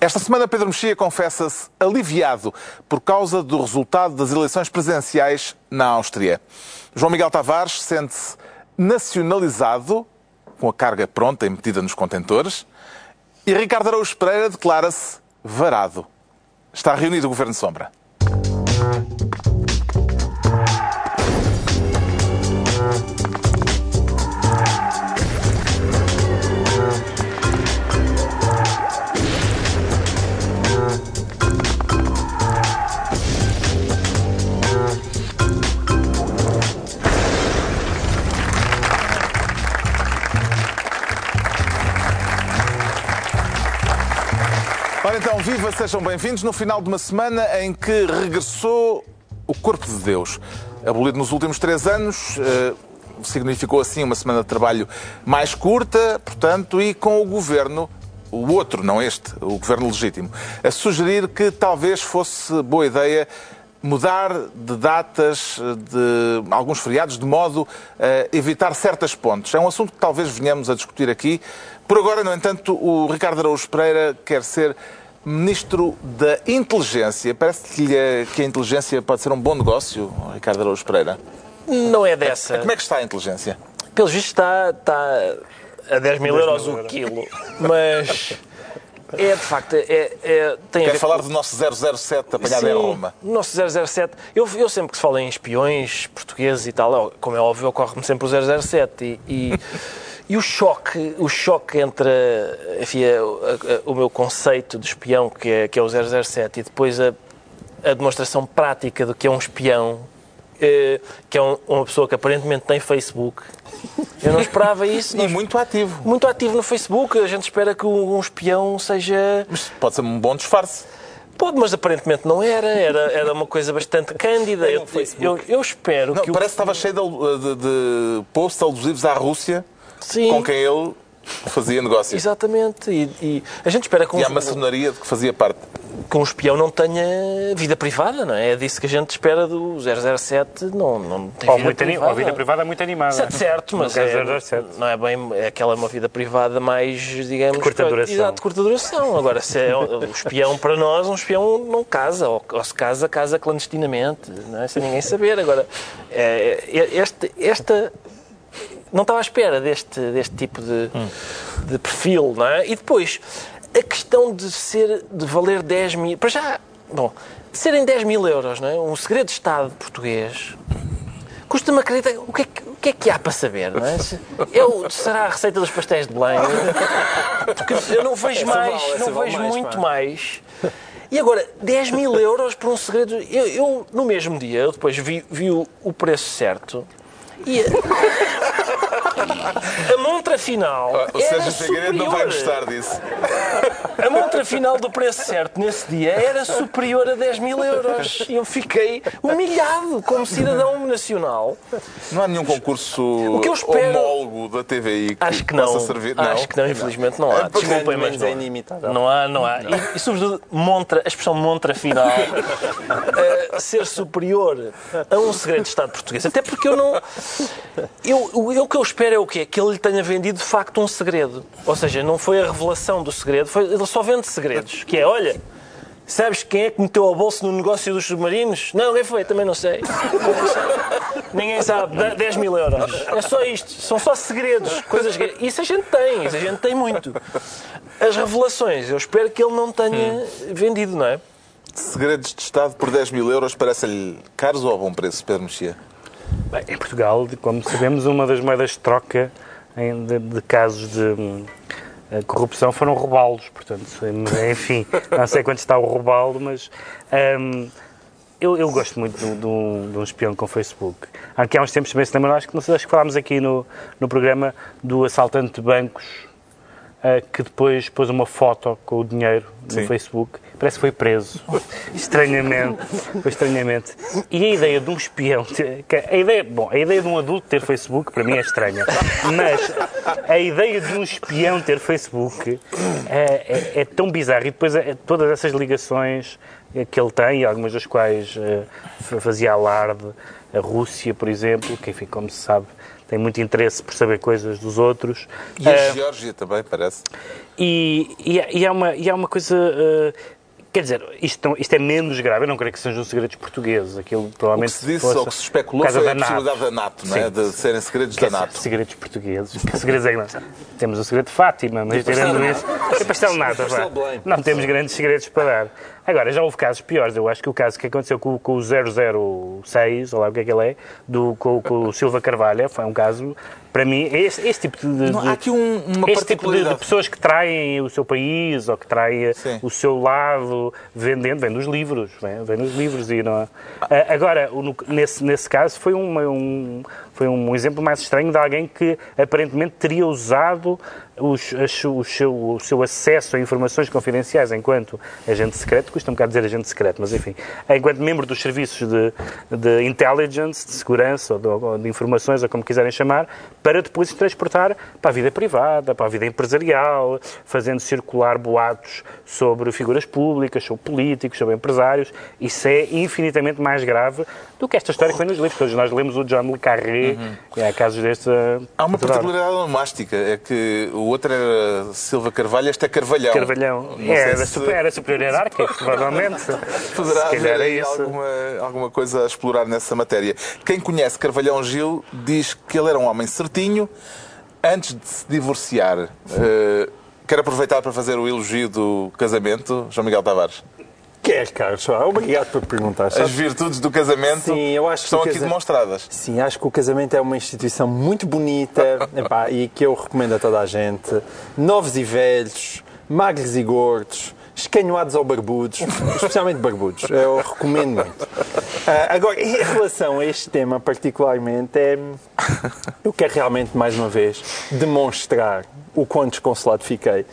Esta semana Pedro Mexia confessa-se aliviado por causa do resultado das eleições presidenciais na Áustria. João Miguel Tavares sente-se nacionalizado, com a carga pronta e metida nos contentores, e Ricardo Araújo Pereira declara-se varado. Está reunido o Governo Sombra. Então, viva, sejam bem-vindos no final de uma semana em que regressou o Corpo de Deus. Abolido nos últimos três anos, eh, significou assim uma semana de trabalho mais curta, portanto, e com o governo, o outro, não este, o governo legítimo, a sugerir que talvez fosse boa ideia mudar de datas de alguns feriados de modo a evitar certas pontes. É um assunto que talvez venhamos a discutir aqui. Por agora, no entanto, o Ricardo Araújo Pereira quer ser Ministro da Inteligência. Parece-lhe que a inteligência pode ser um bom negócio, Ricardo Araújo Pereira? Não é dessa. Como é que está a inteligência? Pelos vistos está, está a 10 mil euros o quilo. Mas é de facto. É, é, tem a Quer ver falar com- do nosso 007 apanhado Sim, em Roma? o nosso 007. Eu, eu sempre que se fala em espiões portugueses e tal, como é óbvio, ocorre-me sempre o 007. E, e, e o choque, o choque entre enfim, a- a- o meu conceito de espião, que é, que é o 007, e depois a, a demonstração prática do que é um espião, eh, que é um- uma pessoa que aparentemente tem Facebook. Eu não esperava isso. E não- muito ativo. muito ativo no Facebook. A gente espera que um, um espião seja. Mas pode ser um bom disfarce. Pode, mas aparentemente não era. Era, era uma coisa bastante cândida. Eu, eu, eu espero Não, que o. parece que estava cheio de, de, de posts alusivos à Rússia Sim, com quem ele fazia negócios. exatamente. E, e a gente espera que um, E à maçonaria de que fazia parte. que um espião não tenha vida privada, não é? É disso que a gente espera do 007. Não, não tem Ou, vida muito privada. ou vida privada muito animada. Certo, certo, mas é, dizer 07. não é bem é aquela uma vida privada mais, digamos... De curta duração. Exato, de curta duração. Agora, se é um espião para nós, um espião não casa, ou, ou se casa, casa clandestinamente, não é? sem ninguém saber. Agora, é, é, este, esta... Não estava à espera deste, deste tipo de, de perfil, não é? E depois, a questão de ser, de valer 10 mil... Para já, bom, serem 10 mil euros, não é? Um segredo de Estado português Custa-me acreditar. O que, é que, o que é que há para saber, não é? Eu, será a receita dos pastéis de Belém? Porque eu não vejo mais, vale, essa não vale vejo mais, muito pá. mais. E agora, 10 mil euros por um segredo. Eu, eu, no mesmo dia, eu depois vi, vi o, o preço certo e a, a montra final. Era seja, Figueiredo não vai gostar disso. A montra final do preço certo nesse dia era superior a 10 mil euros. E eu fiquei humilhado como cidadão nacional. Não há nenhum concurso que eu espero- homólogo da TVI que Acho que não. possa servir. Acho que não, infelizmente não há. Desculpem, mas não é há. inimitável. Não há, não há. E, e sobretudo, montra, a expressão montra final eh, ser superior a um segredo de Estado português. Até porque eu não. Eu, o, eu- o que eu espero é o quê? Que ele lhe tenha vendido de facto um segredo. Ou seja, não foi a revelação do segredo, foi, ele só vende segredos. Que é, olha. Sabes quem é que meteu ao bolso no negócio dos submarinos? Não, quem foi? Também não sei. Ninguém sabe. Ninguém sabe. Dá 10 mil euros. É só isto. São só segredos. Coisas que... Isso a gente tem. Isso a gente tem muito. As revelações, eu espero que ele não tenha vendido, não é? Segredos de Estado por 10 mil euros parece-lhe caros ou a bom preço, Pedro Mexia? Bem, em Portugal, de- como sabemos, uma das moedas de troca de, de casos de eh, corrupção foram roubá-los. Portanto, enfim, não sei quanto está o roubá-lo, mas hum, eu, eu gosto muito de, um- de um, de um espião com Facebook. Aqui há uns tempos também se lembram, acho que, não sei, acho que falámos aqui no, no programa do assaltante de bancos eh, que depois pôs uma foto com o dinheiro no Sim. Facebook. Parece que foi preso. estranhamente. Foi estranhamente. E a ideia de um espião... A ideia, bom, a ideia de um adulto ter Facebook, para mim, é estranha. Mas a ideia de um espião ter Facebook é, é- é tão bizarra. E depois é- todas essas ligações eh, que ele tem, algumas das quais fa- fazia alarde, a Rússia, por exemplo, que, enfim, como se sabe, tem muito interesse por saber coisas dos outros. E a Eh, Geórgia também, parece. e, e, há- e há uma, e há uma coisa. eh, quer dizer, isto, não- isto é menos grave. Eu não creio que sejam segredos portugueses. Aquilo O provavelmente. que se disse, fosse ou que se especulou, foi a da NATO. possibilidade da NATO, não é? Sim. de serem segredos Quer da NATO. Segredos portugueses. Que segredos é que nós temos? o segredo de Fátima, mas tirando isso. É pastel nata. Não temos grandes segredos para dar. Agora, já houve casos piores. Eu acho que o caso que aconteceu com, com o 006, ou lá o que é que ele é, do, com, com o Silva Carvalho, foi um caso, para mim, este, este tipo de. Não, há aqui um- uma este tipo de, de pessoas que traem o seu país ou que traem Sim. o seu lado vendendo, vem dos livros, vem, vem dos livros e não. Ah, Agora, o- no- nesse, nesse caso foi uma- um, foi um exemplo mais estranho de alguém que aparentemente teria usado os- o, seu, o seu acesso a informações confidenciais enquanto agente secreto, custa um bocado dizer agente secreto, mas enfim, enquanto membro dos serviços de, de intelligence, de segurança ou de, ou de informações, ou como quiserem chamar, para depois se transportar para a vida privada, para a vida empresarial, fazendo circular boatos sobre figuras públicas, sobre políticos, sobre empresários. Isso é infinitamente mais grave do que esta história que vem nos livros. Todos nós lemos o John Le Carré, e há casos destes. a- Há uma particularidade onomástica, é que o outro era Silva Carvalho, este é Carvalhão. Carvalhão. Não É, era, se super, era superior hierárquico, provavelmente. Poderá Se calhar haver é alguma, alguma coisa a explorar nessa matéria. Quem conhece Carvalhão Gil diz que ele era um homem certinho antes de se divorciar. Eh, quero aproveitar para fazer o elogio do casamento, João Miguel Tavares. Quer, Carlos? Ah, Obrigado por perguntar. As Sabe? virtudes do casamento Sim, eu acho que estão aqui casa- demonstradas. Sim, acho que o casamento é uma instituição muito bonita epá, e que eu recomendo a toda a gente. Novos e velhos, magros e gordos, escanhoados ou barbudos, especialmente barbudos. Eu recomendo muito. Ah, agora, em relação a este tema particularmente, é, eu quero realmente, mais uma vez, demonstrar o quão desconsolado fiquei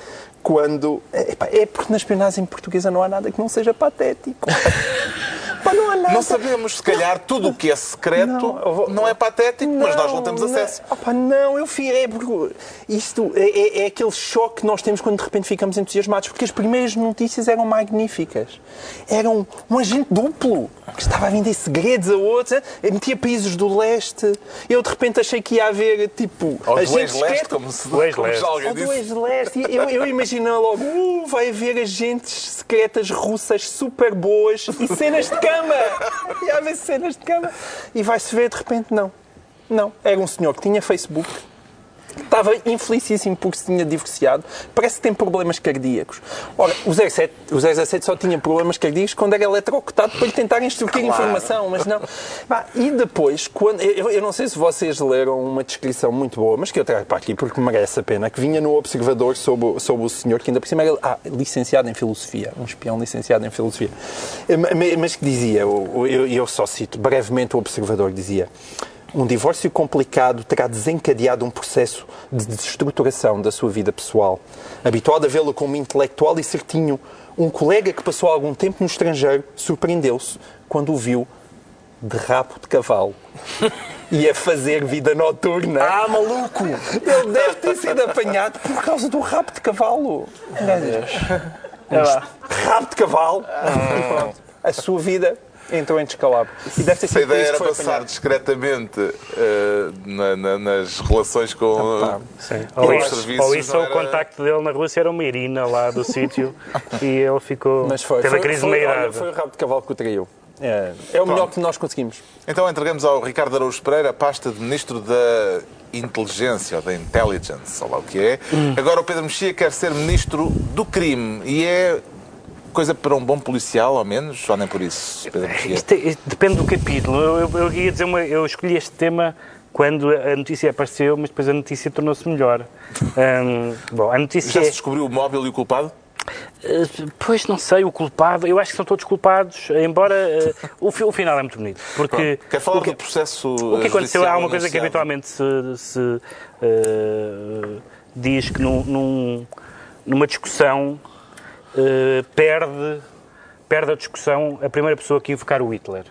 quando... epá, é porque na espionagem portuguesa não há nada que não seja patético. Não nada. Não sabemos, se calhar, tudo o que é secreto Não, não, é patético, mas nós não temos acesso. Opa, não, eu fi, é porque isto é, é- é aquele choque que nós temos quando de repente ficamos entusiasmados, porque as primeiras notícias eram magníficas. Eram um agente duplo que estava a vender segredos a outros, eh, metia países do leste. Eu de repente achei que ia haver tipo Ou do agentes ex-leste, secretos- como, se, O como ex-leste. já alguém ou do ex-leste. E Eu, eu imaginei logo, uh, vai haver agentes secretas russas super boas e cenas de cama. E há cenas de cama. E vai-se ver, de repente, não. Não. Era um senhor que tinha Facebook, estava infelicíssimo porque se tinha divorciado. Parece que tem problemas cardíacos. Ora, o 07, o 017 só tinha problemas cardíacos quando era eletrocutado para lhe tentarem extorquir informação, mas não. Pá, e depois, quando, eu, eu não sei se vocês leram uma descrição muito boa, mas que eu trago para aqui porque merece a pena, que vinha no Observador sobre, o- sobre o senhor, que ainda por cima era ah, licenciado em Filosofia, um espião licenciado em Filosofia, ma- mas que dizia, eu, eu, eu só cito brevemente o Observador, dizia um divórcio complicado terá desencadeado um processo de desestruturação da sua vida pessoal. Habituado a vê-lo como intelectual e certinho, um colega que passou algum tempo no estrangeiro surpreendeu-se quando o viu de rabo de cavalo e a fazer vida noturna. Ah, maluco! Ele deve ter sido apanhado por causa do rabo de cavalo. Rabo de cavalo. Pronto. A sua vida entrou em descalabro. E deve ter Se a sido ideia era passar apanhado. discretamente eh, na- na- nas relações com, pá, Sim. com Ou os serviços. ou isso ou o era- contacto dele na Rússia era uma irina lá do sítio e ele ficou. Mas foi. teve foi, a crise de foi, meia olha, idade. foi o rabo de cavalo que o traiu. É, é o melhor que nós conseguimos. Então entregamos ao Ricardo Araújo Pereira a pasta de Ministro da Inteligência, ou da Intelligence, ou lá o que é. Hum. Agora o Pedro Mexia quer ser Ministro do Crime e é coisa para um bom policial, ao menos, ou nem por isso? Isto, é- isto depende do capítulo. Eu, eu, eu ia dizer uma, eu escolhi este tema quando a notícia apareceu, mas depois a notícia tornou-se melhor. Hum, bom, a notícia Já é, se descobriu o móvel e o culpado? Eh, Pois não sei, o culpado, eu acho que são todos culpados, embora eh, o, o final é muito bonito. Porque Quer falar que, do processo o que aconteceu, há uma coisa que habitualmente se, se, eh, diz que num, num- numa discussão eh, perde, perde a discussão a primeira pessoa que invocar o Hitler.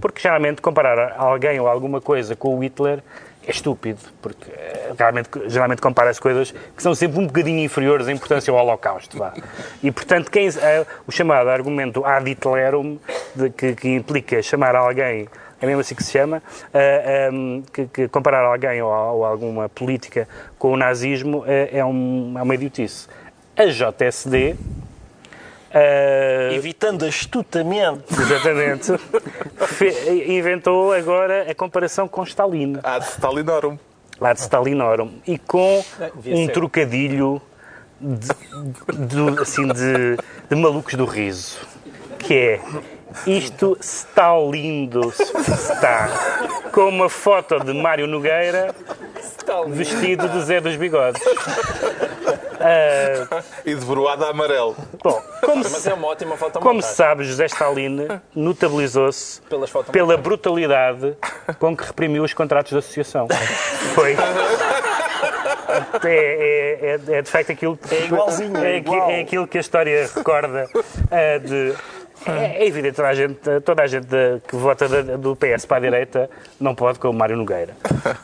Porque geralmente comparar alguém ou alguma coisa com o Hitler é estúpido, porque eh, realmente, geralmente compara-se coisas que são sempre um bocadinho inferiores em importância ao Holocausto. Vá. E, portanto, quem, eh, o chamado argumento ad Hitlerum, de- que, que implica chamar alguém, é mesmo assim que se chama, eh, ehm, que, que comparar alguém ou, ou alguma política com o nazismo eh, é, um, é uma idiotice. A JSD. Eh, Evitando astutamente. Exatamente. Fe- inventou agora a comparação com Stalin, Há de Stalinorum. lá de Stalinorum, e com devia um ser. trocadilho de, de- assim, de, de malucos do riso, que é isto está lindo, está com uma foto de Mário Nogueira vestido de Zé dos Bigodes. Ah, E de broada amarelo. bom, como Mas se, é uma ótima foto como se sabe, José Stalin notabilizou-se pela brutalidade com que reprimiu os contratos de associação. Foi. É, é, é, é de facto aquilo. É igualzinho, é É, igual. é aquilo que a história recorda ah, de. É, é evidente, toda a gente, toda a gente da- que vota do PS para a direita não pode com o Mário Nogueira.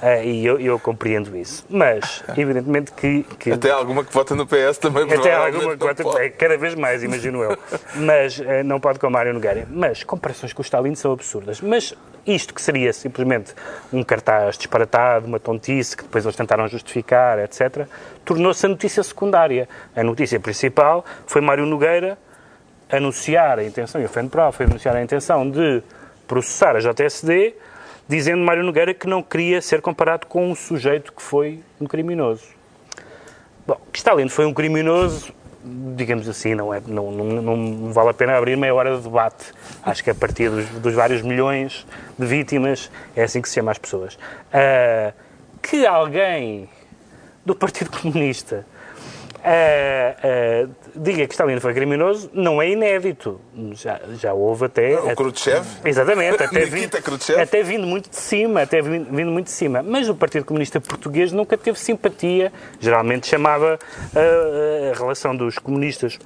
Ah, e eu, eu compreendo isso. Mas, evidentemente, que. que Até alguma que vota no PS também até alguma não coisa, pode. cada vez mais, imagino eu. Mas eh, não pode com o Mário Nogueira. Mas comparações com o Stalin são absurdas. Mas isto que seria simplesmente um cartaz disparatado, uma tontice, que depois eles tentaram justificar, etc., tornou-se a notícia secundária. A notícia principal foi Mário Nogueira anunciar a intenção, e o FENPRO foi anunciar a intenção de processar a JSD, dizendo Mário Nogueira que não queria ser comparado com um sujeito que foi um criminoso. Bom, que Stalin foi um criminoso, digamos assim, não, é, não, não, não vale a pena abrir meia hora de debate. Acho que a partir dos, dos vários milhões de vítimas é assim que se chama as pessoas. Ah, que alguém do Partido Comunista ah, ah, diga que Stalin foi criminoso não é inédito. Já, já houve até. O Khrushchev? Exatamente, até vindo, Khrushchev? até vindo muito de cima, até vindo, vindo muito de cima. Mas o Partido Comunista Português nunca teve simpatia. Geralmente chamava ah, a relação dos comunistas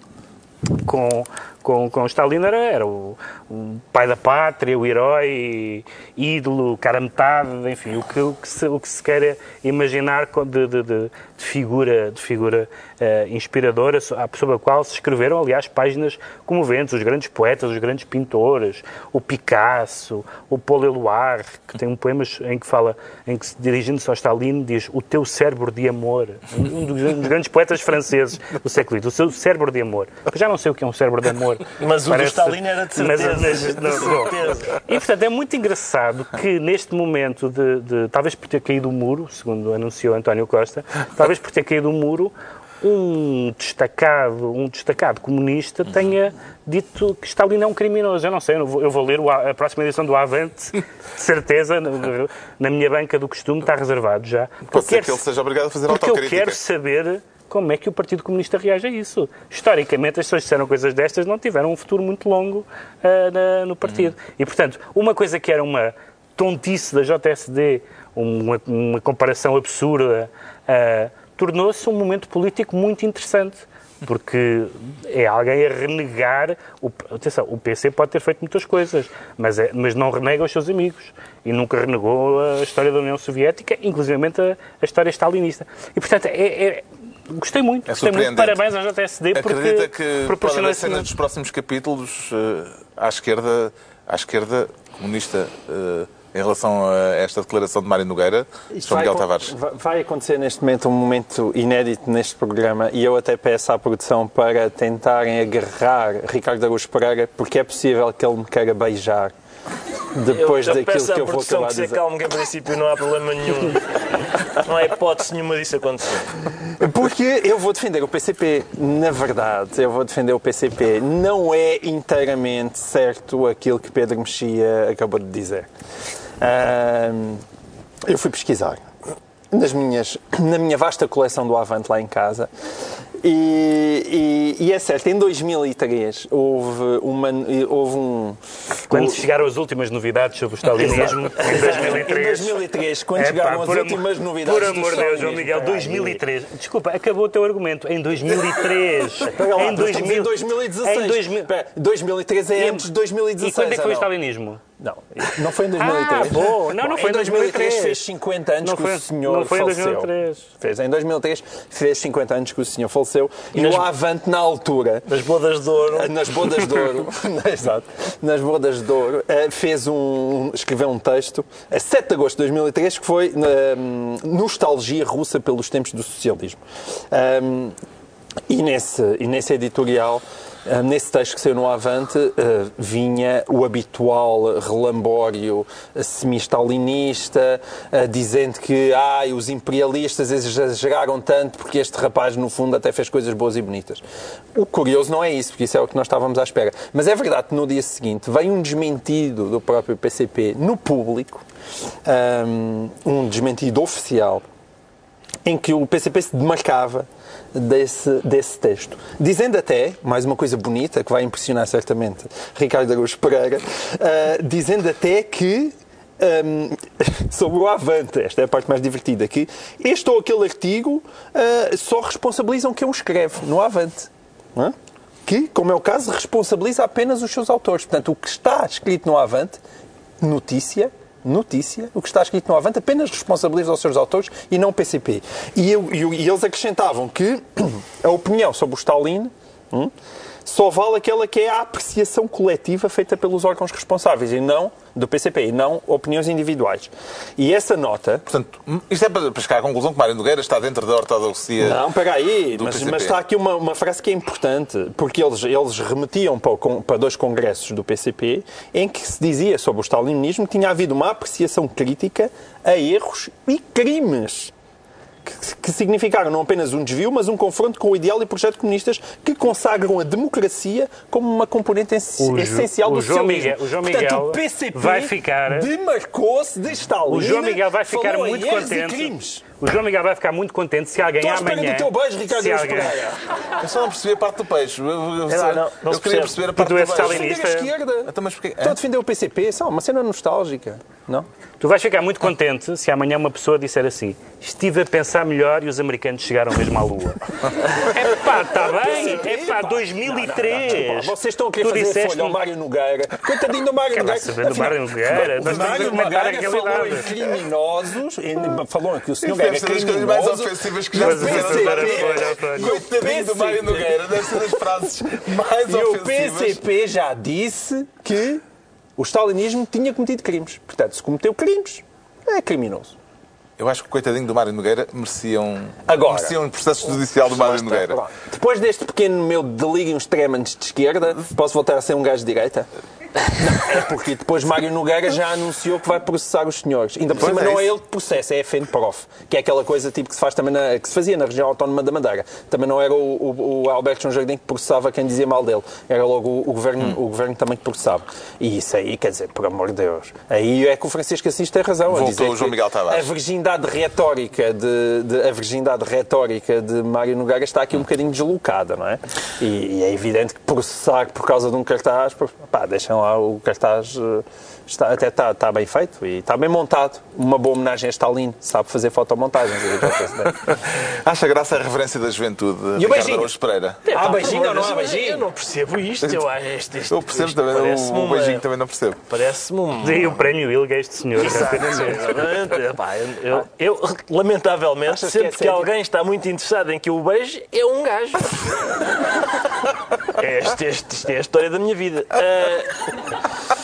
com, com, com Stalin era, era o, o pai da pátria, o herói, ídolo, cara metade, enfim, o que, o que, se, o que se quer imaginar de, de, de- de figura, de figura eh, inspiradora, so- sobre a qual se escreveram, aliás, páginas comoventes, os grandes poetas, os grandes pintores, o Picasso, o Paul Eluard, que tem um poema em que fala, em que se dirigindo-se ao Stalin diz o teu cérebro de amor, um dos, um dos grandes poetas franceses do século XX, o seu cérebro de amor. Já não sei o que é um cérebro de amor. Mas o do Stalin era de certeza. mas- De não, bom. certeza. E, portanto, é muito engraçado que neste momento de, de- talvez por ter caído o muro, segundo anunciou António Costa, talvez por ter caído o muro, um destacado, um destacado comunista tenha dito que Stalin é um criminoso. Eu não sei, eu vou, eu vou ler o A- próxima edição do Avante, de certeza, no- na minha banca do costume, está reservado já. Pode Porque ser quero que ele seja obrigado a fazer porque eu autocrítica. quero saber como é que o Partido Comunista reage a isso. Historicamente, as pessoas que disseram coisas destas não tiveram um futuro muito longo ah, na- no partido. E, portanto, uma coisa que era uma tontice da JSD, uma, uma comparação absurda, ah, tornou-se um momento político muito interessante. Porque é alguém a renegar. O, atenção, o PC pode ter feito muitas coisas, mas, é- mas não renega os seus amigos. E nunca renegou a história da União Soviética, inclusive a, a história stalinista. E, portanto, é- é- gostei muito. É gostei muito. Parabéns à JSD Acredita porque que proporcionou esse cenas dos próximos capítulos eh, à esquerda, à esquerda comunista eh, em relação a esta declaração de Mário Nogueira, João Miguel Tavares? vai- Vai acontecer neste momento um momento inédito neste programa e eu até peço à produção para tentarem agarrar Ricardo Araújo Pereira porque é possível que ele me queira beijar depois eu, eu daquilo que eu vou acabar que de se dizer. acalme, que em princípio não há problema nenhum. Não há hipótese nenhuma disso acontecer. Porque eu vou defender o PCP. Na verdade, eu vou defender o PCP. Não é inteiramente certo aquilo que Pedro Mexia acabou de dizer. Ahm, eu fui pesquisar nas minhas, na minha vasta coleção do Avante lá em casa e, E, e é certo, em 2003 houve, uma, houve um. Quando o- chegaram as últimas novidades sobre o stalinismo, em 2003. Em 2003, quando Epá, chegaram as por amor- últimas novidades. Por amor de Deus, João. Miguel, Espera aí. 2003. Desculpa, acabou o teu argumento. Em 2003. Espera lá, em nós estamos em 2016. Em 2000. Espera, 2003 é antes de 2016. E quando é que foi o stalinismo? Não, não foi em 2003. Ah, bom. Não, não foi em 2003. fez 50 anos Não que foi- o senhor não foi em faleceu. 2003. Fez em 2003, fez 50 anos que o senhor faleceu. E, nas- o Avante, na altura, Das bodas de ouro. nas bodas de ouro, exato, nas bodas de ouro, eh, fez um, escreveu um texto, a 7 de agosto de 2003, que foi hum, Nostalgia Russa pelos Tempos do Socialismo. Hum, e, nesse, e nesse editorial, nesse texto que saiu no Avante, eh, vinha o habitual relambório semi-stalinista, eh, dizendo que ai, os imperialistas exageraram tanto porque este rapaz, no fundo, até fez coisas boas e bonitas. O curioso não é isso, porque isso é o que nós estávamos à espera. Mas é verdade que no dia seguinte veio um desmentido do próprio PCP no público, um desmentido oficial, em que o PCP se demarcava desse, desse texto. Dizendo até, mais uma coisa bonita, que vai impressionar certamente Ricardo Araújo Pereira, ah, dizendo até que hum, sobre o Avante, esta é a parte mais divertida, que este ou aquele artigo ah, só responsabilizam quem o escreve no Avante. é? Que, como é o caso, responsabiliza apenas os seus autores. Portanto, o que está escrito no Avante, notícia, notícia, o que está escrito no Avante apenas responsabiliza os seus autores e não o PCP. E, eu- e e eles acrescentavam que a opinião sobre o Stalin hum, só vale aquela que é a apreciação coletiva feita pelos órgãos responsáveis e não do PCP, e não opiniões individuais. E essa nota Portanto, isto é para chegar à conclusão que Mário Nogueira está dentro da ortodoxia. Não, peraí, do mas, mas está aqui uma, uma frase que é importante, porque eles, eles remetiam para, o para dois congressos do PCP em que se dizia sobre o stalinismo que tinha havido uma apreciação crítica a erros e crimes. Que, que significaram não apenas um desvio, mas um confronto com o ideal e projeto comunistas que consagram a democracia como uma componente O essencial o do João socialismo. Miguel- o João Portanto, Miguel o PCP vai ficar- demarcou-se de Stalin. O João Miguel vai ficar muito contente. O João Miguel vai ficar muito contente se alguém Estou amanhã. do teu beijo, Ricardo alguém. Eu só não percebi a parte do peixe. Eu, eu- É lá, não, não eu queria percebe. perceber a parte do és beijo. stalinista. Defender a esquerda. Então? Estou a defender o PCP, só uma cena nostálgica. Não? Tu vais ficar muito contente se amanhã uma pessoa disser assim: estive a pensar melhor e os americanos chegaram mesmo à Lua. é pá, está bem, é pá, 2003. Vocês estão a querer Tu fazer disseste folha ao um- Mário Nogueira. Coitadinho do Mário Nogueira. saber do Mário Nogueira? O Mário Nogueira falou em criminosos, falou que o senhor ser das coisas mais criminoso. ofensivas que e já se António. Coitadinho do Mário Nogueira, deve ser das frases mais E o ofensivas. PCP já disse que o stalinismo tinha cometido crimes. Portanto, se cometeu crimes, é criminoso. Eu acho que o coitadinho do Mário Nogueira merecia um, Agora. merecia um processo judicial do Mário Nogueira. Pronto. Depois deste pequeno meu delírio extremamente de esquerda, posso voltar a ser um gajo de direita? Não, é porque depois Mário Nogueira já anunciou que vai processar os senhores. Ainda por cima é não é ele que processa, é a FENPROF, que é aquela coisa tipo que se faz também na- que se fazia na região autónoma da Madeira. Também não era o, o- o Alberto João Jardim que processava quem dizia mal dele, era logo o, o governo, Hum. o governo também que processava. E isso aí, quer dizer, por amor de Deus, aí é que o Francisco Assis tem razão. a Voltou dizer o João Miguel Tavares. A virgindade retórica de, de- a virgindade retórica de Mário Nogueira está aqui um bocadinho deslocada, não é? E, e é evidente que processar por causa de um cartaz, pá, deixem lá o cartaz eh, está, até está, está bem feito e está bem montado. Uma boa homenagem a Stalin, sabe fazer fotomontagens. eu? Acha graça a reverência da juventude, E o Ricardo beijinho? Araújo Pereira? Há beijinho ou não há Eu beijinho? não percebo isto. Eu, acho isto, isto, Eu percebo isto também, parece-me o, uma- beijinho também não percebo. Parece-me um... Dei o prémio Ilga a este senhor. Exatamente. Epá, eu, eu- eu, lamentavelmente, Achas que é sempre que, alguém está muito interessado em que eu o beije, é um gajo. Este, isto é a história da minha vida. Ah,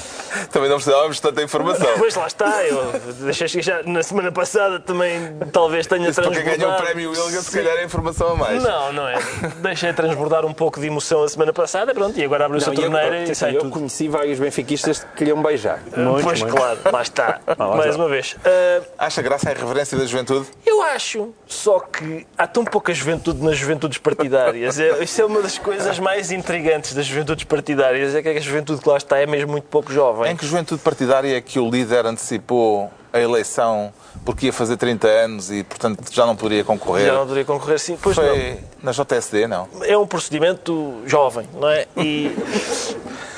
Também não precisávamos de tanta informação. pois lá está, eu deixei chegar na semana passada também talvez tenha Isso para quem ganhou o transbordado. prémio Wilga, se calhar é informação a mais. Não, não é. Deixei transbordar um pouco de emoção a semana passada, pronto, e agora abriu-se a e eu- torneira e sai eu tudo. conheci vários benfiquistas que queriam beijar. pois claro, lá está. lá Mais está. uma vez. Ah, Acha graça a irreverência da juventude? Eu acho, só que há tão pouca juventude nas juventudes partidárias. É, isso é uma das coisas mais intrigantes das juventudes partidárias, é que a juventude que lá está é mesmo muito pouco jovem. Jovem. Em que juventude partidária é que o líder antecipou a eleição porque ia fazer 30 anos e, portanto, já não poderia concorrer? Já não poderia concorrer sim. Pois não. Foi na JSD, não? é um procedimento jovem, não é? E,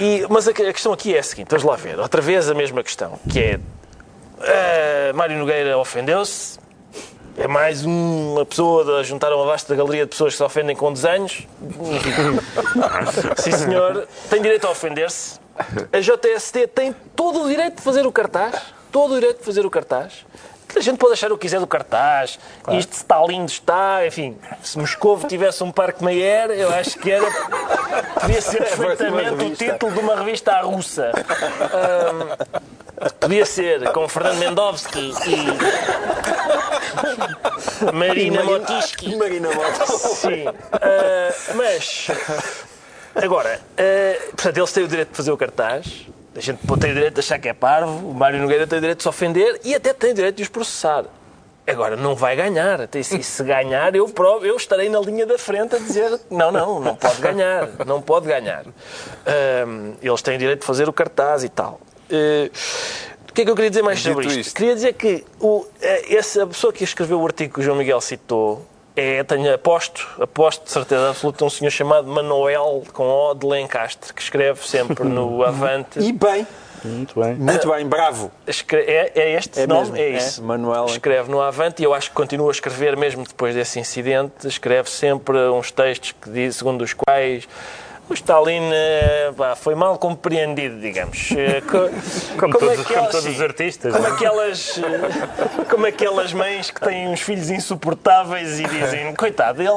e- mas a, que- a questão aqui é a seguinte, vamos lá ver, outra vez a mesma questão, que é eh, Mário Nogueira ofendeu-se, é mais um- uma pessoa a juntar uma vasta galeria de pessoas que se ofendem com desenhos. Sim, senhor, tem direito a ofender-se. A JST tem todo o direito de fazer o cartaz, todo o direito de fazer o cartaz. A gente pode achar o que quiser do cartaz, isto está lindo, está, enfim, se Moscovo tivesse um parque Mayer, eu acho que era, podia ser perfeitamente o título de uma revista russa. Ahm, podia ser com Fernando Mendovski e Marina Motiski. Marina Mota. Sim. Ah, mas, agora, ah, portanto, eles têm o direito de fazer o cartaz. A gente tem o direito de achar que é parvo. O Mário Nogueira tem o direito de se ofender e até tem o direito de os processar. Agora, não vai ganhar. Até se, ganhar, eu, provo, eu estarei na linha da frente a dizer não, não, não pode ganhar. Não pode ganhar. Ah, eles têm o direito de fazer o cartaz e tal. Ah, o que é que eu queria dizer mais sobre isto? isto. Queria dizer que o, eh, essa pessoa que escreveu o artigo que o João Miguel citou é, tenho aposto, aposto de certeza absoluta, um senhor chamado Manuel com O de Lencastre, que escreve sempre no Avante. E bem, Muito bem. muito bem, bravo. Escre- é, é este É nome? mesmo, é é. isso. Manuel. Escreve no Avante e eu acho que continua a escrever mesmo depois desse incidente. Escreve sempre uns textos que diz, segundo os quais o Stalin eh, pá, foi mal compreendido, digamos. Eh, co- Como, é todos, que como ela- todos os artistas. Como não é? aquelas, eh, como aquelas mães que têm uns filhos insuportáveis e dizem, coitado, ele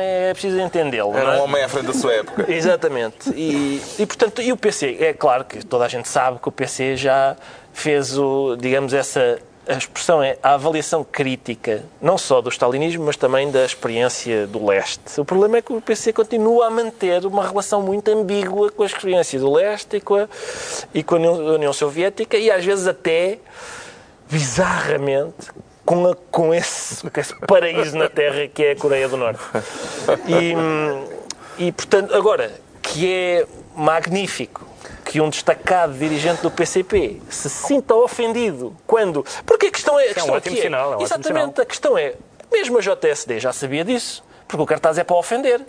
é preciso entendê-lo. não Era é? um homem à frente da sua época. Exatamente. E, e, portanto, e o PC, é claro que toda a gente sabe que o PC já fez o, digamos, essa a expressão é a avaliação crítica, não só do stalinismo, mas também da experiência do leste. O problema é que o PC continua a manter uma relação muito ambígua com a experiência do leste e com a, e com a União, Soviética e às vezes até bizarramente com, a- com, esse, com esse paraíso na Terra que é a Coreia do Norte. E, e, portanto, agora, que é magnífico que um destacado dirigente do PCP se sinta ofendido quando. Porque a questão é. A questão ótimo aqui sinal, é um ótimo Exatamente, sinal. a questão é. Mesmo a JSD já sabia disso, porque o cartaz é para ofender.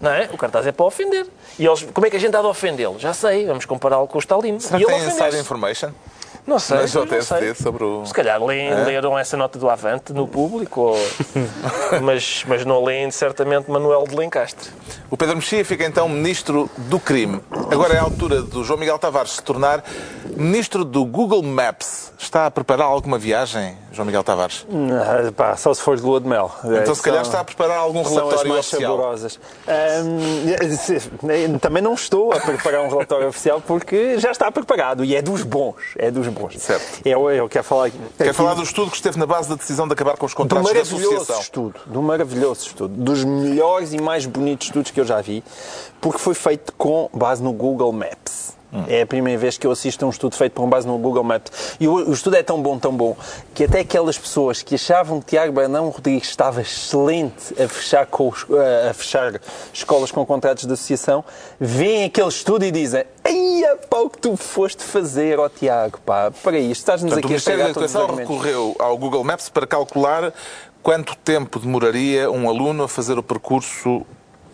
Não é? O cartaz é para ofender. E eles, como é que a gente há de ofendê-lo? Já sei, vamos compará-lo com o Stalin. Será e que ele tem inside information? Não sei. não sei. JSD sobre o... Se calhar leem, leram essa nota do Avante no público, ou- mas, mas não leem certamente Manuel de Lencastre. O Pedro Mexia fica então ministro do crime. Agora é a altura do João Miguel Tavares se tornar ministro do Google Maps. Está a preparar alguma viagem, João Miguel Tavares? Ah, pá, só se for de lua de mel. Então se calhar São- está a preparar algum São as relatório mais oficial. saborosas. Também não estou a preparar um relatório oficial porque já está preparado e é dos bons. É dos bons. Certo. Eu, eu quero falar. Quer aqui falar do estudo que esteve na base da decisão de acabar com os do contratos de maravilhoso associação. estudo. Do maravilhoso estudo. Dos melhores e mais bonitos estudos que eu já vi, porque foi feito com base no Google Maps. É a primeira vez que eu assisto a um estudo feito com base no Google Maps. E o, o estudo é tão bom, tão bom, que até aquelas pessoas que achavam que Tiago Brandão Rodrigues estava excelente a fechar, os- a fechar escolas com contratos de associação, veem aquele estudo e dizem pá, o que tu foste fazer, ó Tiago, pá, para isto, estás-nos aqui a da estragar todos os argumentos. recorreu ao Google Maps para calcular quanto tempo demoraria um aluno a fazer o percurso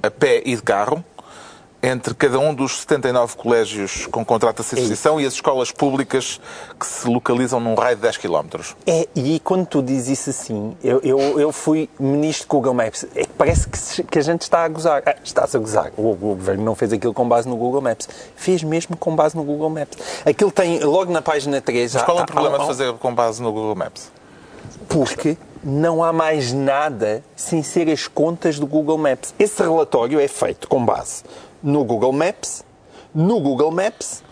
a pé e de carro entre cada um dos 79 colégios com contrato de associação e as escolas públicas que se localizam num raio de 10 km. É, e quando tu dizes isso assim, eu, eu, eu fui ministro do Google Maps, é parece que, se- que a gente está a gozar. Ah, estás a gozar. O, o governo não fez aquilo com base no Google Maps. Fez mesmo com base no Google Maps. Aquilo tem, logo na página 3... Mas qual é o há- problema há- de fazer com base no Google Maps? Porque não há mais nada sem ser as contas do Google Maps. Esse relatório é feito com base no Google Maps, no Google Maps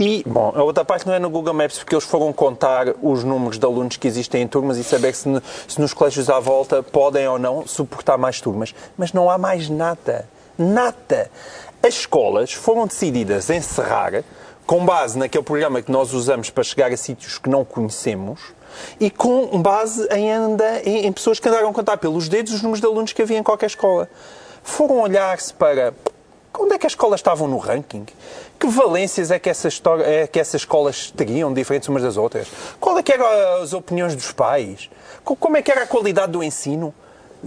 e, bom, a outra parte não é no Google Maps porque eles foram contar os números de alunos que existem em turmas e saber se, se nos colégios à volta podem ou não suportar mais turmas. Mas não há mais nada. Nada. As escolas foram decididas encerrar com base naquele programa que nós usamos para chegar a sítios que não conhecemos e com base em, em, em pessoas que andaram a contar pelos dedos os números de alunos que havia em qualquer escola. Foram olhar-se para Onde é que as escolas estavam no ranking? Que valências é que, essas, é que essas escolas teriam diferentes umas das outras? Qual é que eram as opiniões dos pais? Co- Como é que era a qualidade do ensino?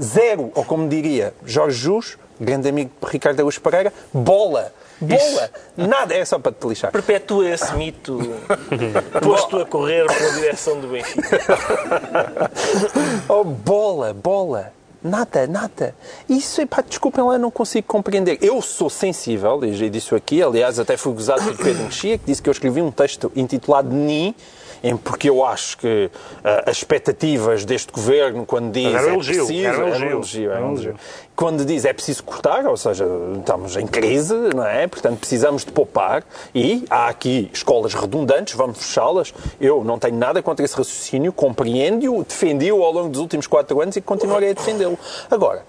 Zero. Ou como diria Jorge Jus, grande amigo de Ricardo Araújo Pereira, bola. Bola. Nada. É só para te lixar. Perpetua esse mito posto a correr pela direção do Benfica. Oh, bola, bola. Nada, nada. Isso, epá, desculpem lá, não consigo compreender. Eu sou sensível, e já disse aqui, aliás, até fui gozado por Pedro Mexia, que disse que eu escrevi um texto intitulado Ni, em porque eu acho que ah, as expectativas deste governo, quando diz era é elogio, preciso, era um é elogio. elogio, é Era um um elogio. quando diz é preciso cortar, ou seja, estamos em crise, não é? Portanto, precisamos de poupar e há aqui escolas redundantes, vamos fechá-las. Eu não tenho nada contra esse raciocínio, compreendo-o, defendi-o ao longo dos últimos quatro anos e continuarei a defendê-lo. Agora,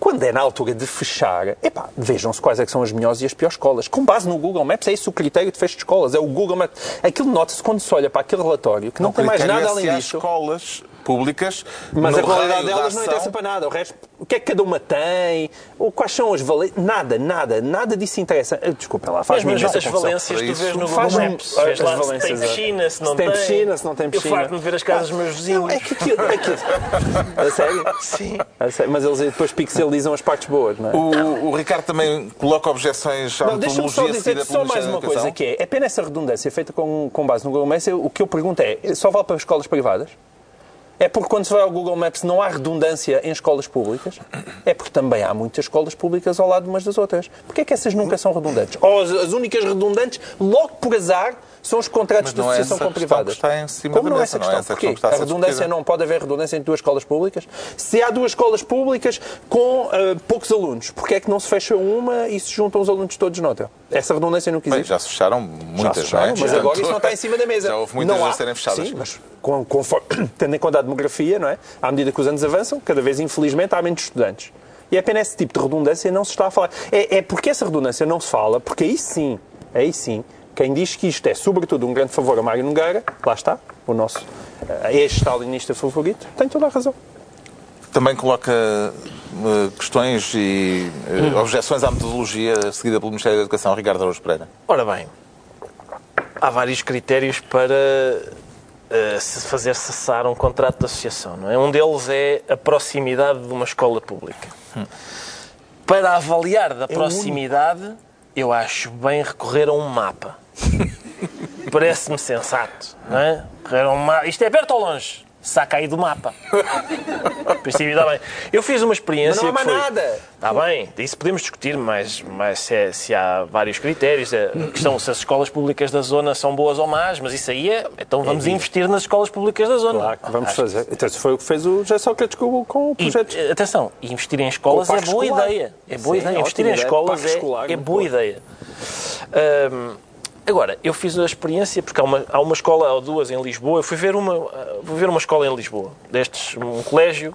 quando é na altura de fechar, epá, vejam-se quais é são as melhores e as piores escolas. Com base no Google Maps, é isso o critério de fecho de escolas. É o Google Maps. Aquilo nota-se quando se olha para aquele relatório que não, tem mais nada é além disso. escolas públicas, Mas a qualidade delas não ação, interessa para nada. O resto, o que é que cada uma tem? Ou quais são as valências? Nada, nada, nada disso interessa. Eh, Desculpa lá, faz-me Mesmo as nossas confusão. valências tu vês no Faz-me- Google Maps. as Vês lá se valências, tem piscina, se não Se tem piscina, se não tem piscina. Eu farto-me ver as casas dos meus vizinhos. Não, é que aquilo... É que... A sério? Sim. A sério? Mas eles depois pixelizam as partes boas, não é? O, o Ricardo também coloca objeções à Não, deixa-me só metodologia dizer só mais uma coisa que é, é pena essa redundância feita com, com base no Google Maps, o que eu pergunto é, só vale para escolas privadas? É porque quando se vai ao Google Maps não há redundância em escolas públicas? É porque também há muitas escolas públicas ao lado umas das outras. Porquê é que essas nunca são redundantes? Ou as, as únicas redundantes, logo por azar, são os contratos de é associação com questão privadas. está em cima Como da não é mesa, essa não é questão? essa Porquê? questão que a a redundância não pode haver redundância em duas escolas públicas? Se há duas escolas públicas com ah, poucos alunos, porquê é que não se fecha uma e se juntam os alunos todos noutra? Essa redundância não Bem, existe. já se fecharam Já muitas, se fecharam, não é? mas agora isso não está em cima da mesa. Já houve muitas não a há. serem fechadas. Sim, mas com- tendo em conta a demografia, não é? À medida que os anos avançam, cada vez, infelizmente, há menos estudantes. E é pena esse tipo de redundância não se está a falar. É, é porque essa redundância não se fala, porque aí sim, aí sim, quem diz que isto é sobretudo um grande favor a Mário Nogueira, lá está, o nosso eh, ex-stalinista favorito, tem toda a razão. Também coloca eh, questões e eh, objeções à metodologia seguida pelo Ministério da Educação, Ricardo Araújo Pereira. Ora bem, há vários critérios para se fazer cessar um contrato de associação. Não é? Um deles é a proximidade de uma escola pública. Para avaliar da proximidade, eu acho bem recorrer a um mapa. Parece-me sensato. Não é? Mapa. Isto é perto ou longe? Saca aí do mapa. Princípio está bem. Eu fiz uma experiência. Mas não há mais foi- nada. Está bem, isso podemos discutir, mas, mas se, é- se há vários critérios. A questão se as escolas públicas da zona são boas ou más, mas isso aí é. Então vamos investir nas escolas públicas da zona. Claro que vamos fazer. Então, isso foi o que fez o José Sócrates com, com o E, projeto. eh, atenção, investir em escolas é boa escolar. ideia. É boa Sim, ideia. ótima Investir em escolas é, é boa ideia. Agora, eu fiz a experiência, porque há uma, há uma escola ou duas em Lisboa. Eu fui ver uma, fui ver uma escola em Lisboa, destes, um colégio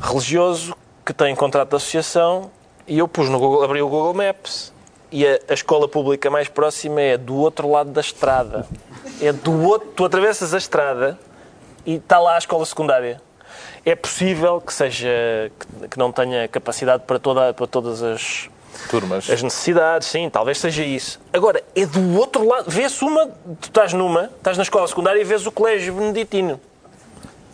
religioso que tem contrato de associação. E eu pus no Google, abri o Google Maps e a, a escola pública mais próxima é do outro lado da estrada. É do outro, tu atravessas a estrada e está lá a escola secundária. É possível que seja que, que não tenha capacidade para, toda, para todas as, Turmas. as necessidades, sim, talvez seja isso. Agora, é do outro lado. Vê-se uma, tu estás numa, estás na escola secundária e vês o colégio beneditino.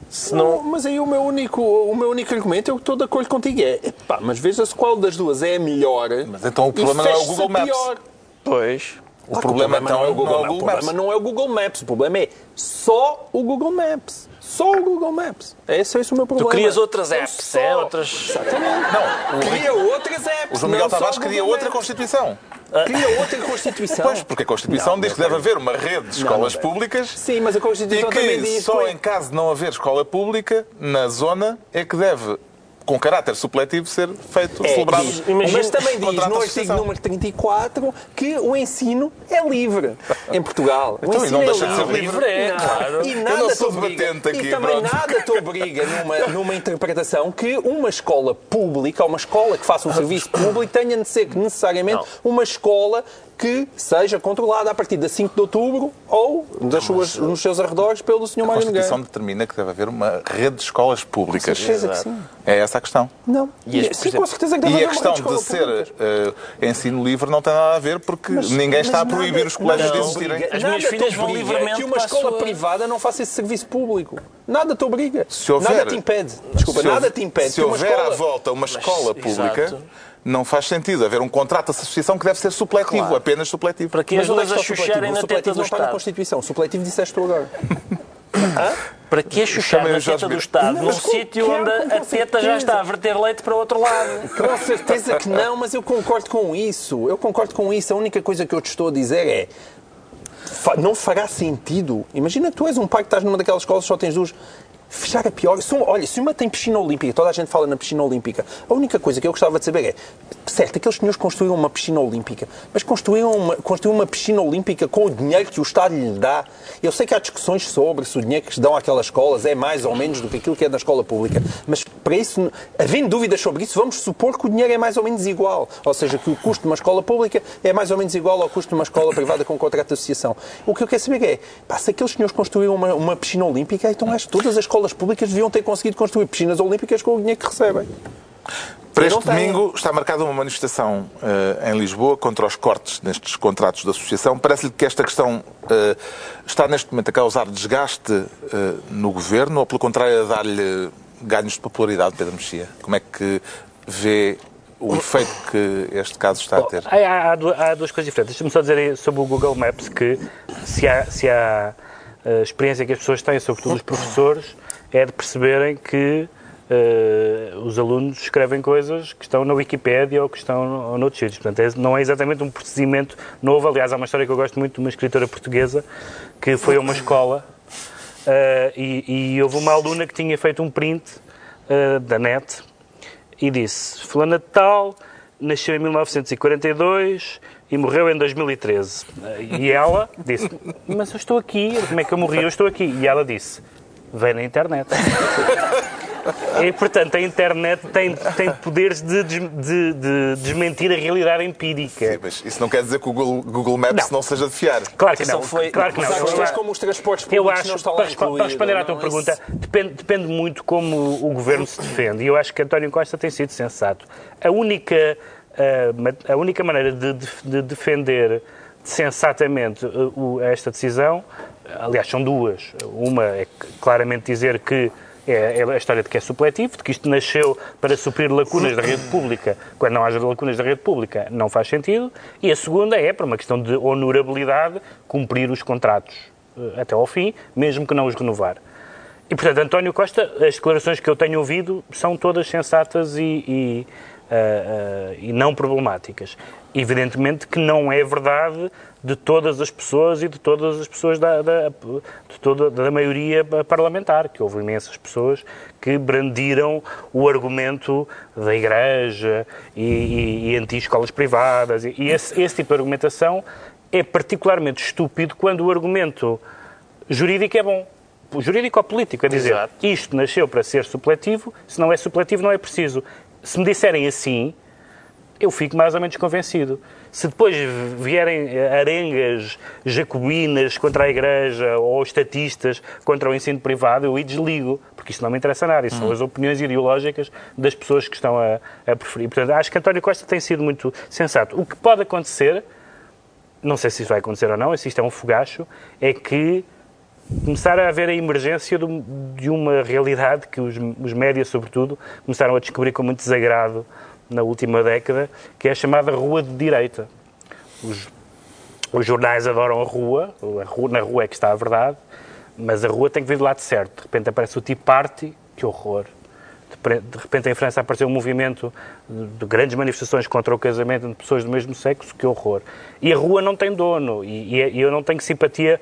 Se não, Mas aí o meu único, o meu único argumento, eu estou de acordo contigo, é epá, mas veja-se qual das duas é a melhor. Mas então o problema não é o Google Maps. pior. pois. O problema, então não é o Google, não é o Maps. Google O problema Maps. não é o Google Maps. O problema é só o Google Maps. Só o Google Maps. Esse é esse o meu Tu problema. crias outras apps, só- é? Outras. Não, o, Cria outras apps. o João Miguel Tavares Google outra Maps. Constituição. Cria outra Constituição. Pois, porque a Constituição Não, diz que deve haver uma rede de escolas não públicas Sim, mas a e Constituição também que diz... só que- em caso de não haver escola pública, na zona, é que deve, com caráter supletivo, ser feito, É, celebrado. diz. Imagina- mas também diz no artigo associação. número 34 que o ensino é livre em Portugal. O Então, e ensino não é deixa de ser livre. livre, é, Não. claro. E Eu nada não te sou obriga, debatente aqui, e também pronto. nada te obriga numa, numa interpretação que uma escola pública, ou uma escola que faça um serviço público, tenha de ser necessariamente uma escola que seja controlada a partir da 5 de outubro ou das suas, nos seus arredores pelo Sr. A Mário Constituição Nogueira. determina que deve haver uma rede de escolas públicas. certeza que sim. É essa a questão. Não. E as- sim, com certeza que deve E haver a uma questão rede de pública. ser eh, ensino livre não tem nada a ver porque Mas- ninguém está a mas proibir nada- os colégios de existirem. As minhas filhas vão livremente que uma para a escola sua- privada não faça esse serviço público. Nada te obriga. Se houver- nada te impede. Desculpa, se nada houver- te impede. Se houver escola... à volta uma escola pública, exato. Não faz sentido haver um contrato de associação que deve ser supletivo, Claro. apenas supletivo. Para que Mas as onde é a chucharem supletivo? na teta supletivo do não está na Estado? Constituição. O supletivo disseste tu agora. Para que a chuchar na teta do. Estado Não, num sítio onde a teta já está a verter leite para o outro lado? Com certeza que não, mas eu concordo com isso. Eu concordo com isso. A única coisa que eu te estou a dizer é. Não fará sentido. Imagina que tu és um pai que estás numa daquelas escolas só tens duas. Fechar a pior. Olha, se uma tem piscina olímpica, toda a gente fala na piscina olímpica, a única coisa que eu gostava de saber é: certo, aqueles senhores construíram uma piscina olímpica, mas construíram uma, construíram uma piscina olímpica com o dinheiro que o Estado lhe dá. Eu sei que há discussões sobre se o dinheiro que se dão àquelas escolas é mais ou menos do que aquilo que é da escola pública, mas para isso, havendo dúvidas sobre isso, vamos supor que o dinheiro é mais ou menos igual. Ou seja, que o custo de uma escola pública é mais ou menos igual ao custo de uma escola privada com contrato de associação. O que eu quero saber é: pá, se aqueles senhores construíram uma, uma piscina olímpica, então acho que todas as escolas públicas deviam ter conseguido construir piscinas olímpicas com o dinheiro que recebem. Para este domingo está marcada uma manifestação eh, em Lisboa contra os cortes nestes contratos de associação. Parece-lhe que esta questão eh, está neste momento a causar desgaste eh, no governo ou, pelo contrário, a dar-lhe ganhos de popularidade, Pedro Mexia? Como é que vê o efeito que este caso está a ter? Há, há- há há duas coisas diferentes. Deixa-me só dizer sobre o Google Maps que se há, se há a experiência que as pessoas têm, sobretudo os professores, é de perceberem que eh, os alunos escrevem coisas que estão na Wikipédia ou que estão no, noutros sítios. Portanto, é- não é exatamente um procedimento novo. Aliás, há uma história que eu gosto muito de uma escritora portuguesa que foi a uma escola eh, e, e houve uma aluna que tinha feito um print eh, da net e disse: Fulana de Tal nasceu em 1942 e morreu em 2013. E ela disse: Mas eu estou aqui, como é que eu morri? Eu estou aqui. E ela disse: Vem na internet. E, portanto, a internet tem, tem poderes de, de- de desmentir a realidade empírica. Sim, mas isso não quer dizer que o Google, Google Maps não. seja de fiar. Claro que não. não foi- claro que não. Eu questões acho- como os transportes Eu públicos acho, não estão lá para, para responder à tua não? pergunta, Isso- depende, depende muito como o governo se defende. E eu acho que António Costa tem sido sensato. A única, ah, ma- a única maneira de, de- de defender sensatamente o- esta decisão, aliás, são duas. Uma é claramente dizer que é, é a história de que é supletivo, de que isto nasceu para suprir lacunas da rede pública. Quando não haja lacunas da rede pública, não faz sentido. E a segunda é, para uma questão de honorabilidade, cumprir os contratos eh, até ao fim, mesmo que não os renovar. E, portanto, António Costa, as declarações que eu tenho ouvido são todas sensatas e, e, ah, ah, e não problemáticas. Evidentemente que não é verdade de todas as pessoas e de todas as pessoas da, da, de toda, da maioria parlamentar, que houve imensas pessoas que brandiram o argumento da Igreja e, e, e anti-escolas privadas. E, e esse, esse tipo de argumentação é particularmente estúpido quando o argumento jurídico é bom. Jurídico ou político, a dizer, Exato. isto nasceu para ser supletivo, se não é supletivo não é preciso. Se me disserem assim, eu fico mais ou menos convencido. Se depois vierem arengas jacobinas contra a Igreja ou estatistas contra o ensino privado, eu aí desligo, porque isso não me interessa nada. Isso são as opiniões ideológicas das pessoas que estão a, a preferir. Portanto, acho que António Costa tem sido muito sensato. O que pode acontecer, não sei se isso vai acontecer ou não, se isto é um fogacho, é que começar a haver a emergência de, de uma realidade que os, os médias, sobretudo, começaram a descobrir com muito desagrado na última década, que é a chamada rua de direita. Os, os jornais adoram a rua, a rua, na rua é que está a verdade, mas a rua tem que vir do lado certo. De repente aparece o Tea Party, que horror. De repente em França apareceu um movimento de de grandes manifestações contra o casamento entre pessoas do mesmo sexo, que horror. E a rua não tem dono, e, e é- e eu não tenho simpatia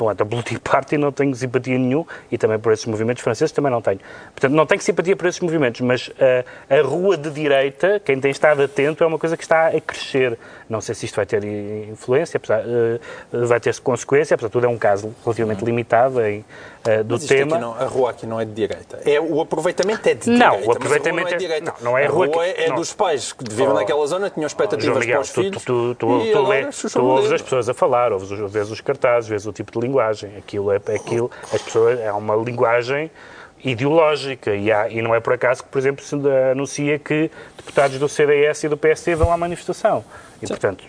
Bom, a Political Party não tenho simpatia nenhum e também por esses movimentos franceses também não tenho. Portanto, não tenho simpatia por esses movimentos, mas eh, a rua de direita, quem tem estado atento, é uma coisa que está a crescer. Não sei se isto vai ter influência, apesar, eh, vai ter consequência, apesar de tudo é um caso relativamente limitado em, eh, do tema. não- a rua aqui não é de direita. É, o aproveitamento é de Não, direita. o a rua aproveitamento não é é- de direita. não, não é a a rua rua que- é não. dos pais que viviam Oh, naquela zona, tinham Oh, expectativas João Miguel, para os tu, filhos. tu, tu, tu, agora lê- tu o ouves as pessoas a falar, ouves, os- vês os cartazes, vês o tipo de linguagem. Aquilo é aquilo, as pessoas é uma linguagem ideológica e, há, e não é por acaso que, por exemplo, se anuncia que deputados do CDS e do PSD vão à manifestação. E, portanto,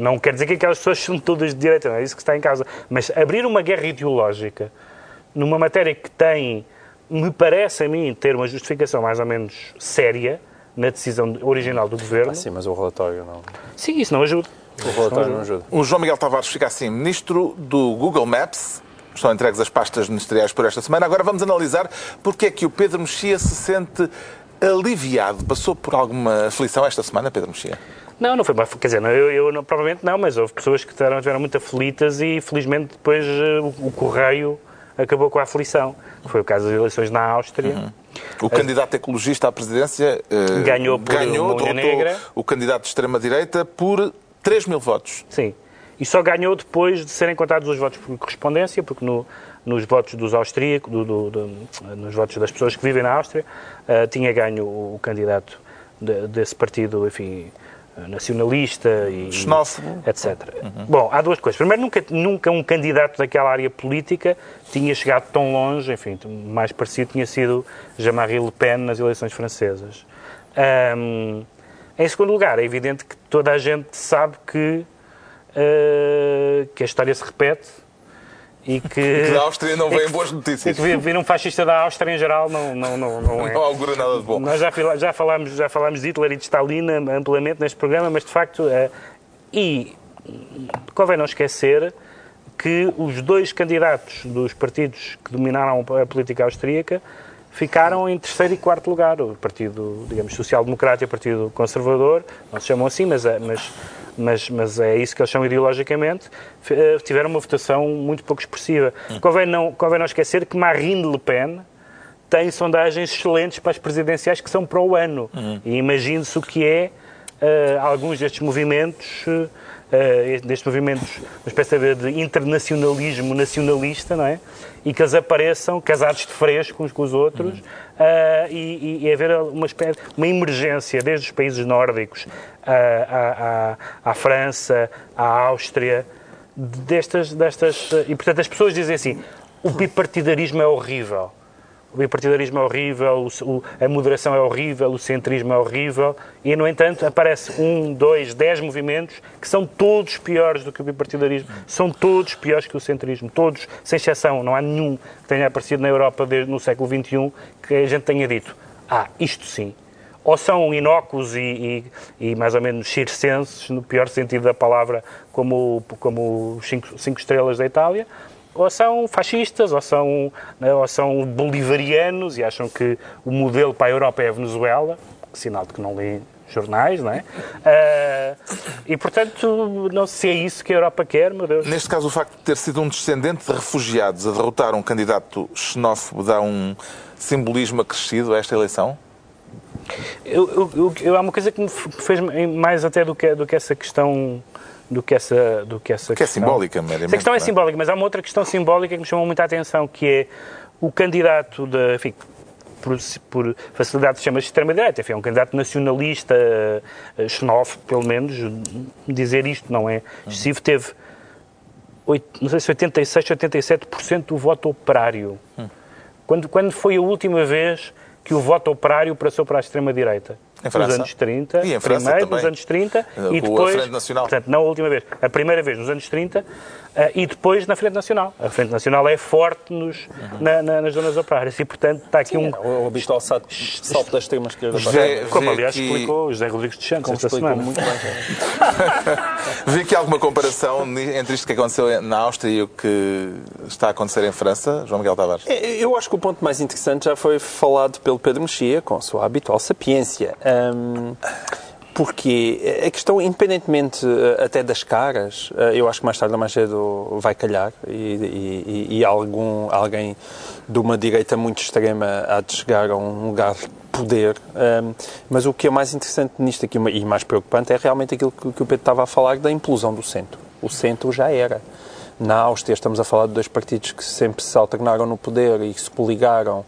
não quer dizer que aquelas pessoas são todas de direita, não é isso que está em causa. Mas abrir uma guerra ideológica numa matéria que tem, me parece a mim, ter uma justificação mais ou menos séria na decisão original do governo, Ah, sim, mas o relatório não. sim, isso não ajuda. O relatório não ajuda. O João Miguel Tavares fica assim, ministro do Google Maps. Estão entregues as pastas ministeriais por esta semana. Agora vamos analisar porque é que o Pedro Mexia se sente aliviado. Passou por alguma aflição esta semana, Pedro Mexia? Não, não foi uma. Quer dizer, não, eu, eu não- provavelmente não, mas houve pessoas que estiveram, estiveram muito aflitas e felizmente depois eh, o, o correio acabou com a aflição. Foi o caso das eleições na Áustria. O candidato ecologista à presidência eh, Ganhou por ganhou, negra. o candidato de extrema-direita por 3 mil votos. Sim. E só ganhou depois de serem contados os votos por correspondência, porque no- nos votos dos austríacos, do- do- do- nos votos das pessoas que vivem na Áustria, eh, tinha ganho o, candidato de- desse partido, enfim, nacionalista e Xenófobo. etc. Bom, há duas coisas. Primeiro, nunca, nunca um candidato daquela área política tinha chegado tão longe, enfim, mais parecido tinha sido Jean-Marie Le Pen nas eleições francesas. Ahm, em segundo lugar, é evidente que toda a gente sabe que, eh, que a história se repete e que... Que da Áustria não e vêm boas e notícias. que vir um fascista da Áustria em geral não, não, não, não é. Não augura nada de bom. Nós já, já, falámos, já falámos de Hitler e de Stalin amplamente neste programa, mas de facto. eh, e convém não esquecer que os dois candidatos dos partidos que dominaram a política austríaca ficaram em terceiro e quarto lugar. O Partido, digamos, Social-Democrata e o Partido Conservador, não se chamam assim, mas, é- mas, mas, mas é isso que eles chamam ideologicamente, eh, tiveram uma votação muito pouco expressiva. Convém não, convém não esquecer que Marine Le Pen tem sondagens excelentes para as presidenciais que são para o ano. E imagine-se o que é eh, alguns destes movimentos, eh, destes movimentos, uma espécie de internacionalismo nacionalista, não é? E que eles apareçam casados de fresco uns com os outros eh, e, e, e haver uma, espécie, uma emergência desde os países nórdicos à, à, à, à França, à Áustria, destas, destas. E portanto as pessoas dizem assim: o bipartidarismo é horrível. O bipartidarismo é horrível, o- a moderação é horrível, o centrismo é horrível, e, no entanto, aparece um, dois, dez movimentos que são todos piores do que o bipartidarismo. São todos piores que o centrismo. Todos, sem exceção. Não há nenhum que tenha aparecido na Europa desde no século XXI que a gente tenha dito, ah, isto sim. Ou são inócuos e, e- e mais ou menos circenses, no pior sentido da palavra, como, como cinco, cinco estrelas da Itália, ou são fascistas, ou são, né, ou são bolivarianos e acham que o modelo para a Europa é a Venezuela, sinal de que não lêem jornais, não é? Ah, e, portanto, não sei se é isso que a Europa quer, meu Deus. Neste caso, o facto de ter sido um descendente de refugiados a derrotar um candidato xenófobo dá um simbolismo acrescido a esta eleição? Eu, eu, eu- há uma coisa que me fez mais até do que, do que essa questão. Do que essa, do que essa Que é questão. simbólica, meramente, Essa questão é é? simbólica, mas há uma outra questão simbólica que me chamou muita atenção, que é o candidato de. Enfim, por, por facilidade se chama de extrema-direita, enfim, é um candidato nacionalista, eh, xenófobo, pelo menos, dizer isto não é excessivo, teve, oito- não sei se 86, 87% do voto operário. Quando, quando foi a última vez que o voto operário passou para a extrema-direita? Nos anos 30. E primeiro, também. nos anos 30, Eh, com e depois... Portanto, não a última vez. A primeira vez nos anos 30 eh, e depois na Frente Nacional. A Frente Nacional é forte nos, na- na- nas zonas operárias e, portanto, está aqui um... O habitual salto, salto da extrema-esquerda. Vê- Como, vê aliás, aqui- explicou o José Rodrigues de Santos Como esta semana. muito bem. Vê aqui alguma comparação entre isto que aconteceu na Áustria e o que está a acontecer em França, João Miguel Tavares? É, Eu acho que o ponto mais interessante já foi falado pelo Pedro Mexia, com a sua habitual sapiência. Hum, Porquê? A questão, independentemente eh, até das caras, eh, eu acho que mais tarde ou mais cedo vai calhar e, e- e algum, alguém de uma direita muito extrema há de chegar a um lugar de poder. Ahm, mas o que é mais interessante nisto aqui e mais preocupante é realmente aquilo que, que o Pedro estava a falar da implosão do centro. O centro já era. Na Áustria estamos a falar de dois partidos que sempre se alternaram no poder e que se coligaram.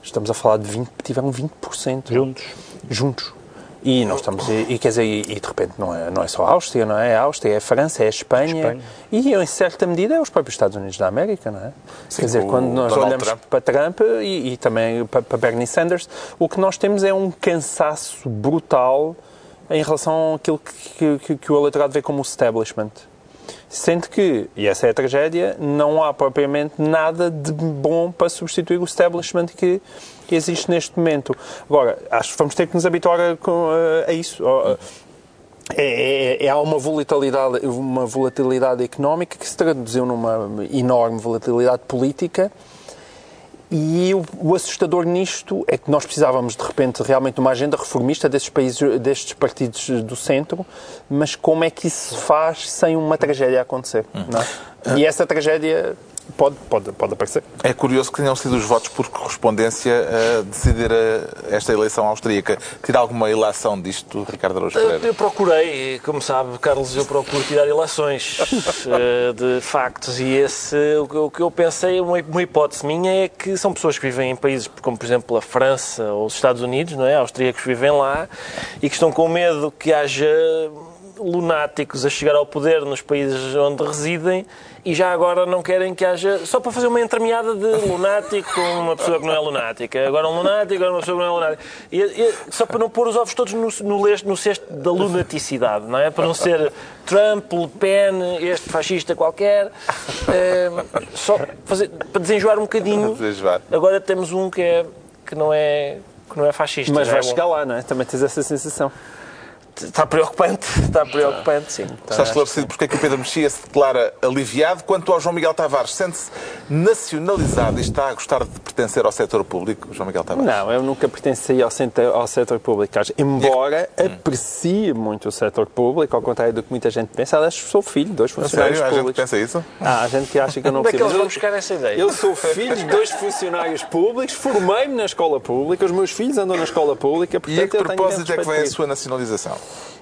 Estamos a falar de 20, tiveram 20% Juntos. juntos. E nós estamos, e, e quer dizer, e, e de repente não é, não é só a Áustria, não é? A Áustria, é a França, é a Espanha, Espanha. e em certa medida é os próprios Estados Unidos da América, não é? quer dizer, quando nós Donald olhamos Trump. para Trump e, e também para, para Bernie Sanders, o que nós temos é um cansaço brutal em relação àquilo que, que, que o eleitorado vê como o establishment. Sendo que, e essa é a tragédia, não há propriamente nada de bom para substituir o establishment que existe neste momento. Agora, acho que vamos ter que nos habituar a, com- a isso. É, é- é- há uma volatilidade, uma volatilidade económica que se traduziu numa enorme volatilidade política e o, o assustador nisto é que nós precisávamos, de repente, realmente de uma agenda reformista destes países, destes partidos do centro, mas como é que isso se faz sem uma tragédia acontecer? Não é? E essa tragédia pode, pode, pode aparecer. É curioso que tenham sido os votos por correspondência a decidir a- esta eleição austríaca. Tira alguma ilação disto, Ricardo Araújo Eu, Pereira? eu procurei, como sabe, Carlos, eu procuro tirar ilações eh, de factos e esse, o, que- o que eu pensei, uma, uma hipótese minha é que são pessoas que vivem em países como, por exemplo, a França ou os Estados Unidos, não é? Austríacos vivem lá e que estão com medo que haja lunáticos a chegar ao poder nos países onde residem e já agora não querem que haja, só para fazer uma entremeada de lunático com uma pessoa que não é lunática, agora um lunático, agora uma pessoa que não é lunática. E, e- só para não pôr os ovos todos no, no, leste- no cesto da lunaticidade, não é? Para não ser Trump, Le Pen, este fascista qualquer. Eh, só fazer, para desenjoar um bocadinho. Desenjoar. Agora temos um que, é, que, não, é, que não é fascista. Mas vai é chegar lá, não é? Também tens essa sensação. Está preocupante, está preocupante, sim. Está esclarecido porque é que o Pedro Mexia se declara aliviado. Quanto ao João Miguel Tavares, sente-se nacionalizado e está a gostar de pertencer ao setor público, João Miguel Tavares? Não, eu nunca pertenci ao setor, ao setor público. Embora aprecie muito o setor público, ao contrário do que muita gente pensa. Aliás, sou filho de dois A funcionários sério? Há gente que públicos. pensa isso? Ah, há gente que acha que eu não Onde é que preciso. eles vão Eu- buscar essa ideia? Eu sou filho de dois funcionários públicos, formei-me na escola pública, os meus filhos andam na escola pública, portanto E a que propósito é que vem a sua nacionalização?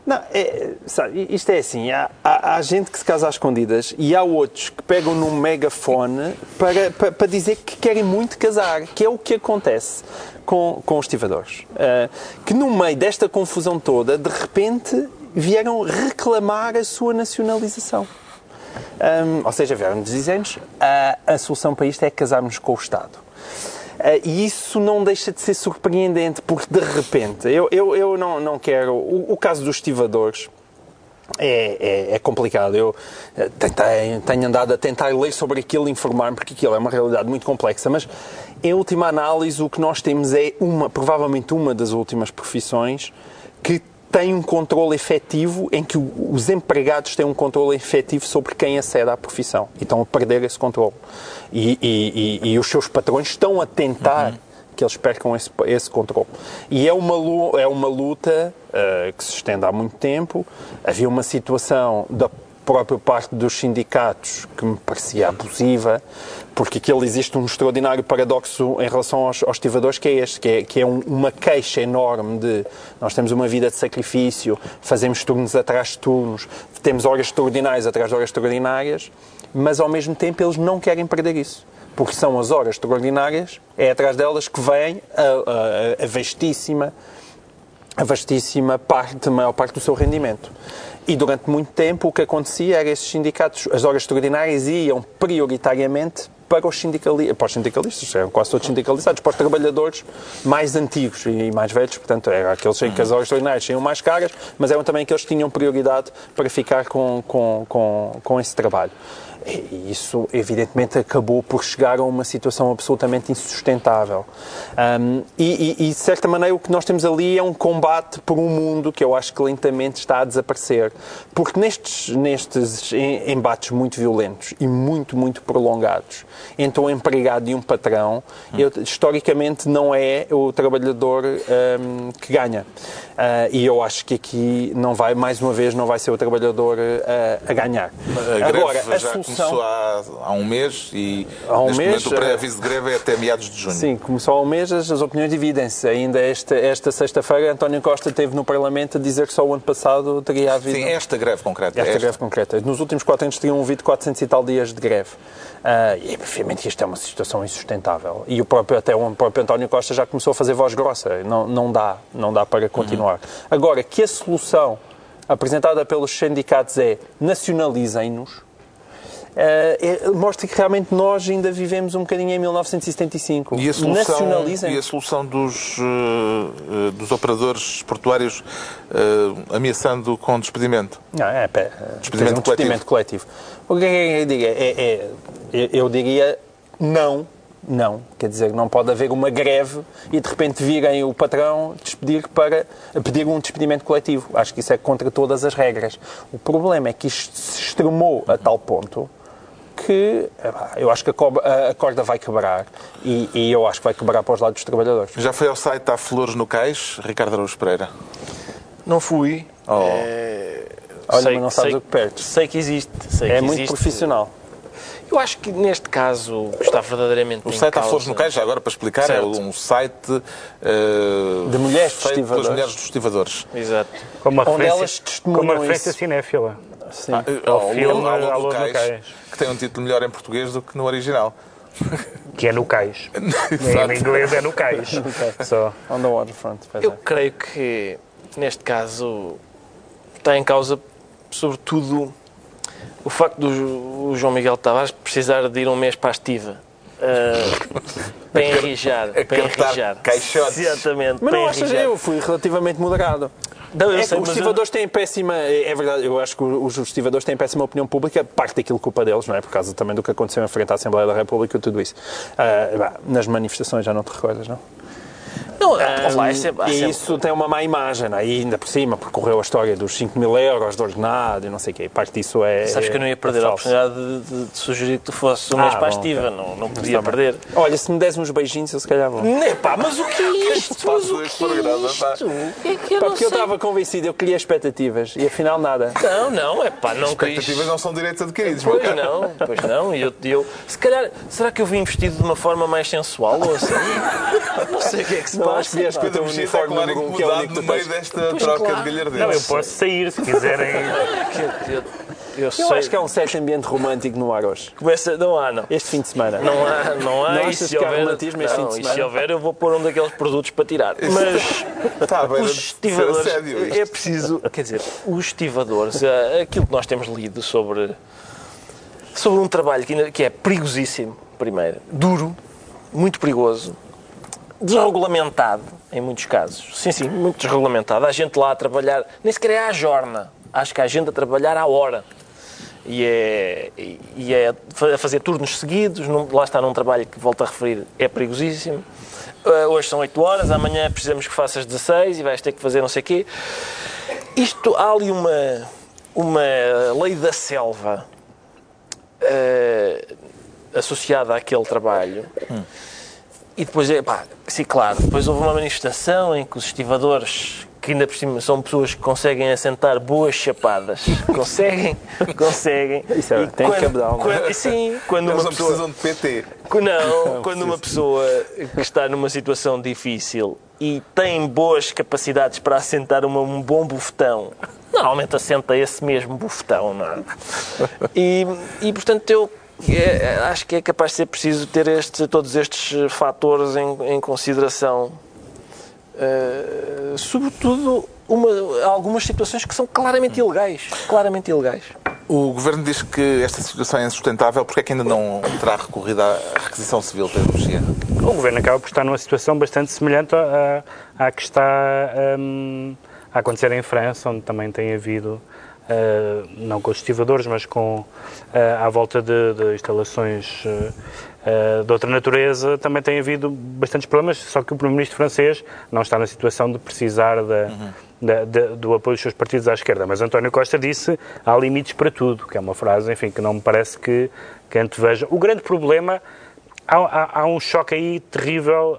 Não, é, sabe, isto é assim, há, há- há gente que se casa às escondidas e há outros que pegam num megafone para, para, para dizer que querem muito casar, que é o que acontece com, com os estivadores. Ah, que no meio desta confusão toda, de repente, vieram reclamar a sua nacionalização. Hum, ou seja, vieram-nos dizendo a, a solução para isto é casarmos com o Estado. Ah, e isso não deixa de ser surpreendente, porque de repente, eu, eu, eu não, não quero. O, o caso dos estivadores é, é, é complicado. Eu eh, tentei, tenho andado a tentar ler sobre aquilo, informar-me, porque aquilo é uma realidade muito complexa, mas em última análise, o que nós temos é uma, provavelmente uma das últimas profissões que tem um controle efetivo em que os empregados têm um controle efetivo sobre quem acede à profissão e estão a perder esse controle. E, e- e- e os seus patrões estão a tentar que eles percam esse, esse controle. E é uma, é uma luta eh, que se estende há muito tempo. Havia uma situação da própria parte dos sindicatos que me parecia abusiva, porque aquilo existe um extraordinário paradoxo em relação aos, aos estivadores, que é este, que é, que é um- uma queixa enorme de nós temos uma vida de sacrifício, fazemos turnos atrás de turnos, temos horas extraordinárias atrás de horas extraordinárias, mas ao mesmo tempo eles não querem perder isso. Porque são as horas extraordinárias, é atrás delas que vem a, a, a vastíssima a vastíssima parte, a maior parte do seu rendimento. E durante muito tempo o que acontecia era esses sindicatos, as horas extraordinárias iam prioritariamente para os, sindicali para os sindicalistas, eram quase todos sindicalizados, para os trabalhadores mais antigos e mais velhos, portanto, eram aqueles em que as horas extraordinárias seriam mais caras, mas eram também aqueles que tinham prioridade para ficar com, com, com, com esse trabalho. E isso, evidentemente, acabou por chegar a uma situação absolutamente insustentável. Um, e, e, e, de certa maneira, o que nós temos ali é um combate por um mundo que eu acho que lentamente está a desaparecer. Porque nestes, nestes embates muito violentos e muito, muito prolongados, entre um empregado e um patrão, hum. eu, historicamente não é o trabalhador um, que ganha. Uh, e eu acho que aqui não vai, mais uma vez, não vai ser o trabalhador uh, a ganhar. Agora, a já começou há, há, um mês e há um neste mês, momento o pré-aviso de greve é até meados de junho. Sim, começou há um mês, as, as opiniões dividem-se. Ainda esta, esta sexta-feira, António Costa esteve no Parlamento a dizer que só o ano passado teria havido... Sim, esta greve concreta. Esta, esta. greve concreta. Nos últimos quatro anos teriam havido 400 e tal dias de greve. Uh, e, obviamente, isto é uma situação insustentável. E o próprio, até o próprio António Costa já começou a fazer voz grossa. Não, não dá, não dá para continuar. Uhum. Agora, que a solução apresentada pelos sindicatos é nacionalizem-nos, Uh, mostra que realmente nós ainda vivemos um bocadinho em 1975. E a solução, e a solução dos, uh, dos operadores portuários uh, ameaçando com despedimento? Não, é, é, despedimento, um coletivo. despedimento coletivo. O que é que eu diria? É, é, eu diria não não. Quer dizer, não pode haver uma greve e de repente virem o patrão despedir para pedir um despedimento coletivo. Acho que isso é contra todas as regras. O problema é que isto se extremou a tal ponto que eu acho que a corda vai quebrar e, e, eu acho que vai quebrar para os lados dos trabalhadores. Já foi ao site Há Flores no Cais, Ricardo Araújo Pereira? Não fui. Oh. É... Olha, sei, mas não sabes sei, o que perdes. Sei que existe. Sei é que muito existe. profissional. Eu acho que neste caso está verdadeiramente O site Há Flores no Cais, já agora para explicar, é certo. é um site uh, de mulheres feito pelas mulheres dos estivadores. Exato. Como uma Onde elas testemunham Como uma referência cinéfila. Sim. Ah, ao filme Alô do Cais, que tem um título melhor em português do que no original. Que é no cais. em inglês é no cais. Só. On the waterfront. Eu é. creio que, neste caso, está em causa, sobretudo, o facto do João Miguel Tavares precisar de ir um mês para a estiva. Uh, para enrijar. para enrijar. Caixotes. Exatamente. Mas não achas, eu fui relativamente moderado. Não, é sei, os estivadores eu... têm péssima. É verdade, eu acho que os estivadores têm péssima opinião pública, parte daquilo culpa deles, não é? Por causa também do que aconteceu em frente à Assembleia da República e tudo isso. Uh, nas manifestações já não te recordas, não? Não, um, lá, é sempre, e sempre... isso tem uma má imagem, é? e ainda por cima percorreu a história dos 5 mil euros de ordenado e não sei o quê. Parte disso é. Sabes que eu não ia perder é a oportunidade de, de, de, sugerir que tu fosses um ah, mês para a estiva, não, não podia perder. Olha, se me des uns beijinhos, eu se calhar vou. Não, pá, mas o que é isto? Mas o que é isto? O que é que eu pá, porque eu estava convencido, eu queria expectativas e afinal nada. Não, não, é pá, não Expectativas quis... não são direitos adquiridos. Pois não, pois não. E eu, eu, se calhar, será que eu vim vestido de uma forma mais sensual ou assim? Não sei o que é que se passa. Acho que o uniforme número um, que é o único no meio desta pois troca claro. de galhardeiros. Não, eu posso sair se quiserem. Eu, eu acho que há um certo ambiente romântico no ar hoje. Começa, não há, não. Este fim de semana. Não há, não há. Não e se houver, romantismo este fim de semana? E se houver, eu vou pôr um daqueles produtos para tirar. Mas tá, os estivadores. É preciso. Quer dizer, os estivadores, eh, aquilo que nós temos lido sobre, sobre um trabalho que, que é perigosíssimo, primeiro, duro, muito perigoso, desregulamentado, em muitos casos. Sim, sim, muito desregulamentado. Há gente lá a trabalhar, nem sequer é à jorna. Acho que há gente a trabalhar à hora. E é, e é a fazer turnos seguidos. Lá está num trabalho que, volto a referir, é perigosíssimo. Uh, hoje são 8 horas, amanhã precisamos que faças 16 e vais ter que fazer não sei o quê. Isto, há ali uma, uma lei da selva uh, associada àquele trabalho. Hum e depois, é, pá, sim, claro, depois houve uma manifestação em que os estivadores, que ainda por cima são pessoas que conseguem assentar boas chapadas, conseguem, conseguem. Isso é, tem quando, cabedal, não é? Sim, quando Eles uma pessoa... precisam de PT. Não, quando uma pessoa que está numa situação difícil e tem boas capacidades para assentar uma, um bom bufetão, normalmente assenta esse mesmo bufetão, não é? E, e portanto, eu é, acho que é capaz de ser preciso ter este, todos estes fatores em, em consideração. Uh, sobretudo uma, algumas situações que são claramente ilegais. Claramente ilegais. O Governo diz que esta situação é insustentável. Porque é que ainda não terá recorrido à requisição civil da energia? O Governo acaba por estar numa situação bastante semelhante à, à que está um, a acontecer em França, onde também tem havido uh, não com os estivadores, mas com uh, à volta de, de instalações uh, de outra natureza, também tem havido bastantes problemas, só que o Primeiro-Ministro francês não está na situação de precisar da, uhum. da, da, do apoio dos seus partidos à esquerda. Mas António Costa disse há limites para tudo, que é uma frase, enfim, que não me parece que, que anteveja. O grande problema, há, há, há um choque aí terrível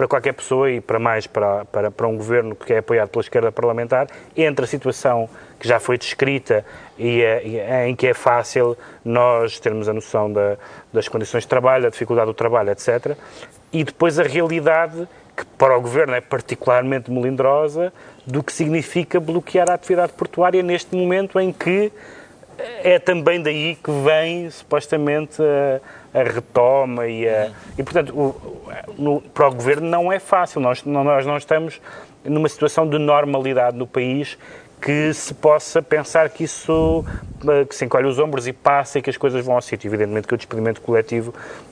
para qualquer pessoa e para mais para, para, para um governo que é apoiado pela esquerda parlamentar, entre a situação que já foi descrita e, e em que é fácil nós termos a noção da, das condições de trabalho, da dificuldade do trabalho, etc. E depois a realidade, que para o governo é particularmente melindrosa, do que significa bloquear a atividade portuária neste momento em que é também daí que vem supostamente a, a retoma e, a, e portanto o, no, para o governo não é fácil. Nós, nós não estamos numa situação de normalidade no país que se possa pensar que isso que se encolhe os ombros e passa e que as coisas vão ao sítio. Evidentemente que o despedimento coletivo eh,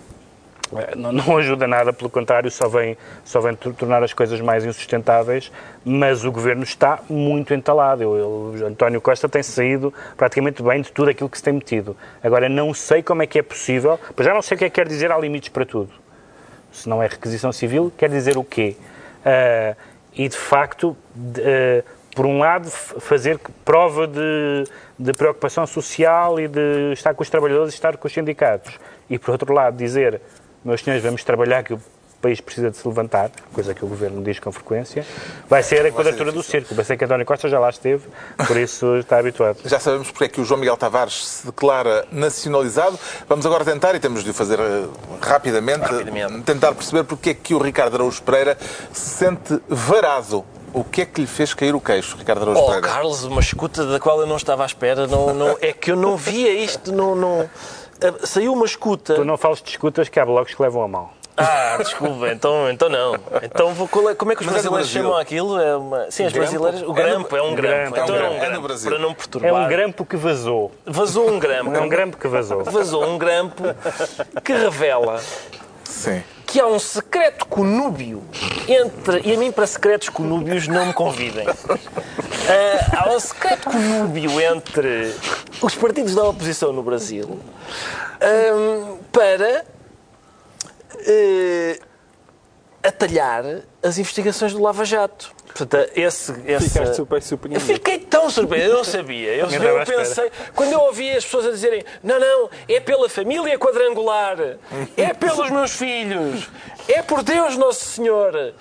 não, não, ajuda nada, pelo contrário, só vem, só vem tornar as coisas mais insustentáveis, mas o governo está muito entalado. Eu, eu, António Costa tem saído praticamente bem de tudo aquilo que se tem metido. Agora, não sei como é que é possível, pois já não sei o que é que quer dizer há limites para tudo. Se não é requisição civil, quer dizer o quê? Uh, e, de facto, de, uh, por um lado, fazer prova de, de preocupação social e de estar com os trabalhadores e estar com os sindicatos. E, por outro lado, dizer meus senhores, vamos trabalhar que o país precisa de se levantar, coisa que o Governo diz com frequência, vai ser a quadratura do circo. Vai ser que António Costa já lá esteve, por isso está habituado. Já sabemos porque é que o João Miguel Tavares se declara nacionalizado. Vamos agora tentar, e temos de o fazer uh, rapidamente, rapidamente, tentar perceber porque é que o Ricardo Araújo Pereira se sente varado o que é que lhe fez cair o queixo, Ricardo Araújo oh, Pereira? Carlos, uma escuta da qual eu não estava à espera. Não, não, é que eu não via isto, não, não, saiu uma escuta. Tu não falas de escutas que há blocos que levam a mal. Ah, desculpa, então, então não. Então vou, como é que os Mas é brasileiros é chamam aquilo? É uma... Sim, as grampo? brasileiras. O grampo, é, no... é um grampo. É, um então grampo. É, um grampo. é no Brasil. Para não perturbar. É um grampo que vazou. Vazou um grampo. É um grampo que vazou. Vazou um grampo que revela Sim. que há um secreto conúbio entre. E a mim, para secretos conúbios, não me convidem. Uh, há um secreto conúbio entre os partidos da oposição no Brasil um, para uh, atalhar as investigações do Lava Jato. Portanto, esse, esse... Ficaste super surpreendido. Eu fiquei tão surpreendido, eu não sabia. Eu, eu pensei, quando eu ouvi as pessoas a dizerem não, não, é pela família quadrangular, é pelos meus filhos, é por Deus Nosso Senhor,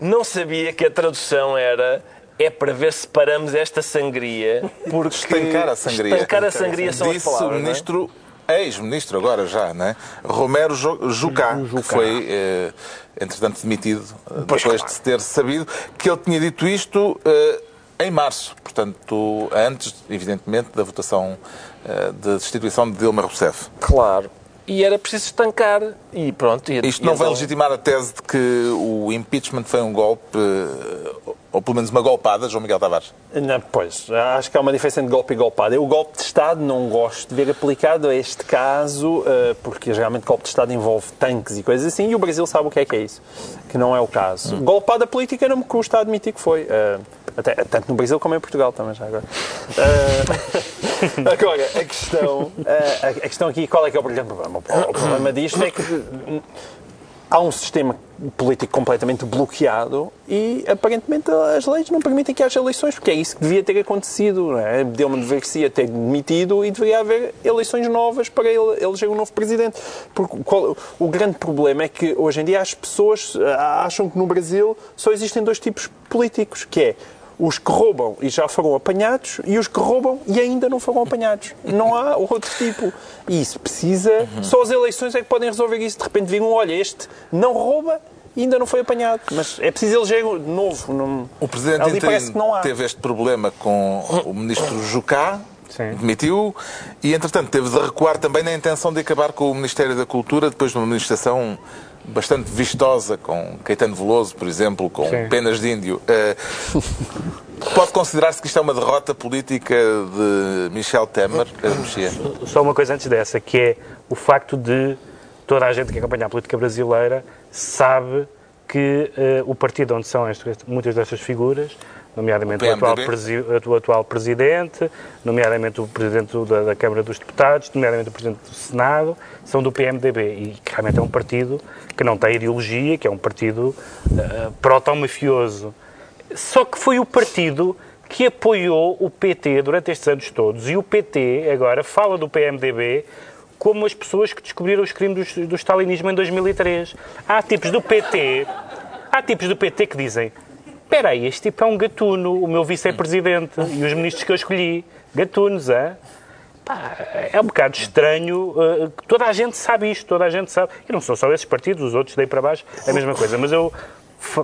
não sabia que a tradução era é para ver se paramos esta sangria. Porque estancar a sangria. Estancar a sangria são Disse as palavras. o é? ministro ex-ministro agora já, né? Romero Jucá, que foi, eh, entretanto, demitido Pois depois claro. de ter sabido que ele tinha dito isto eh, em março, portanto, antes, evidentemente, da votação eh, de destituição de Dilma Rousseff. Claro. E era preciso estancar. E pronto. E, Isto não vai então- legitimar a tese de que o impeachment foi um golpe, eh, ou pelo menos uma golpada, João Miguel Tavares? Não, pois, acho que há uma diferença entre golpe e golpada. Eu, o golpe de Estado, não gosto de ver aplicado a este caso, eh, porque geralmente golpe de Estado envolve tanques e coisas assim, e o Brasil sabe o que é que é isso, que não é o caso. Golpada política não me custa admitir que foi. eh, até, tanto no Brasil como em Portugal também, já agora. Eh, agora, a questão, eh, a, a questão aqui, qual é que é o problema? O problema disto é que há um sistema político completamente bloqueado e aparentemente as leis não permitem que haja eleições, porque é isso que devia ter acontecido. É? Dilma deveria ter demitido e deveria haver eleições novas para ele eleger um novo presidente. Porque qual- o grande problema é que hoje em dia as pessoas ah, acham que no Brasil só existem dois tipos políticos, que é os que roubam e já foram apanhados e os que roubam e ainda não foram apanhados. Não há outro tipo. E isso precisa. Só as eleições é que podem resolver isso. De repente viram, olha, este não rouba e ainda não foi apanhado. Mas é preciso eleger um novo. Não... O Presidente Ali parece que não interino há. teve este problema com o Ministro Jucá, Sim. demitiu, e entretanto teve de recuar também na intenção de acabar com o Ministério da Cultura, depois de uma administração bastante vistosa, com Caetano Veloso, por exemplo, com Sim. penas de índio. Eh, pode considerar-se que isto é uma derrota política de Michel Temer, Mexia? Só uma coisa antes dessa, que é o facto de toda a gente que acompanha a política brasileira sabe que eh, o partido onde são estas- muitas destas figuras nomeadamente O o atual, presi- o atual Presidente, nomeadamente o Presidente da, da Câmara dos Deputados, nomeadamente o Presidente do Senado, são do PMDB. E que realmente é um partido que não tem ideologia, que é um partido uh, proto-mafioso. Só que foi o partido que apoiou o PT durante estes anos todos. E o PT agora fala do PMDB como as pessoas que descobriram os crimes do, do stalinismo em 2003. Há tipos do PT, há tipos do PT que dizem espera aí, este tipo é um gatuno, o meu vice-presidente e os ministros que eu escolhi, gatunos? Pá, é um bocado estranho, uh, que toda a gente sabe isto, toda a gente sabe. E não são só esses partidos, os outros daí para baixo, é a mesma coisa. Mas eu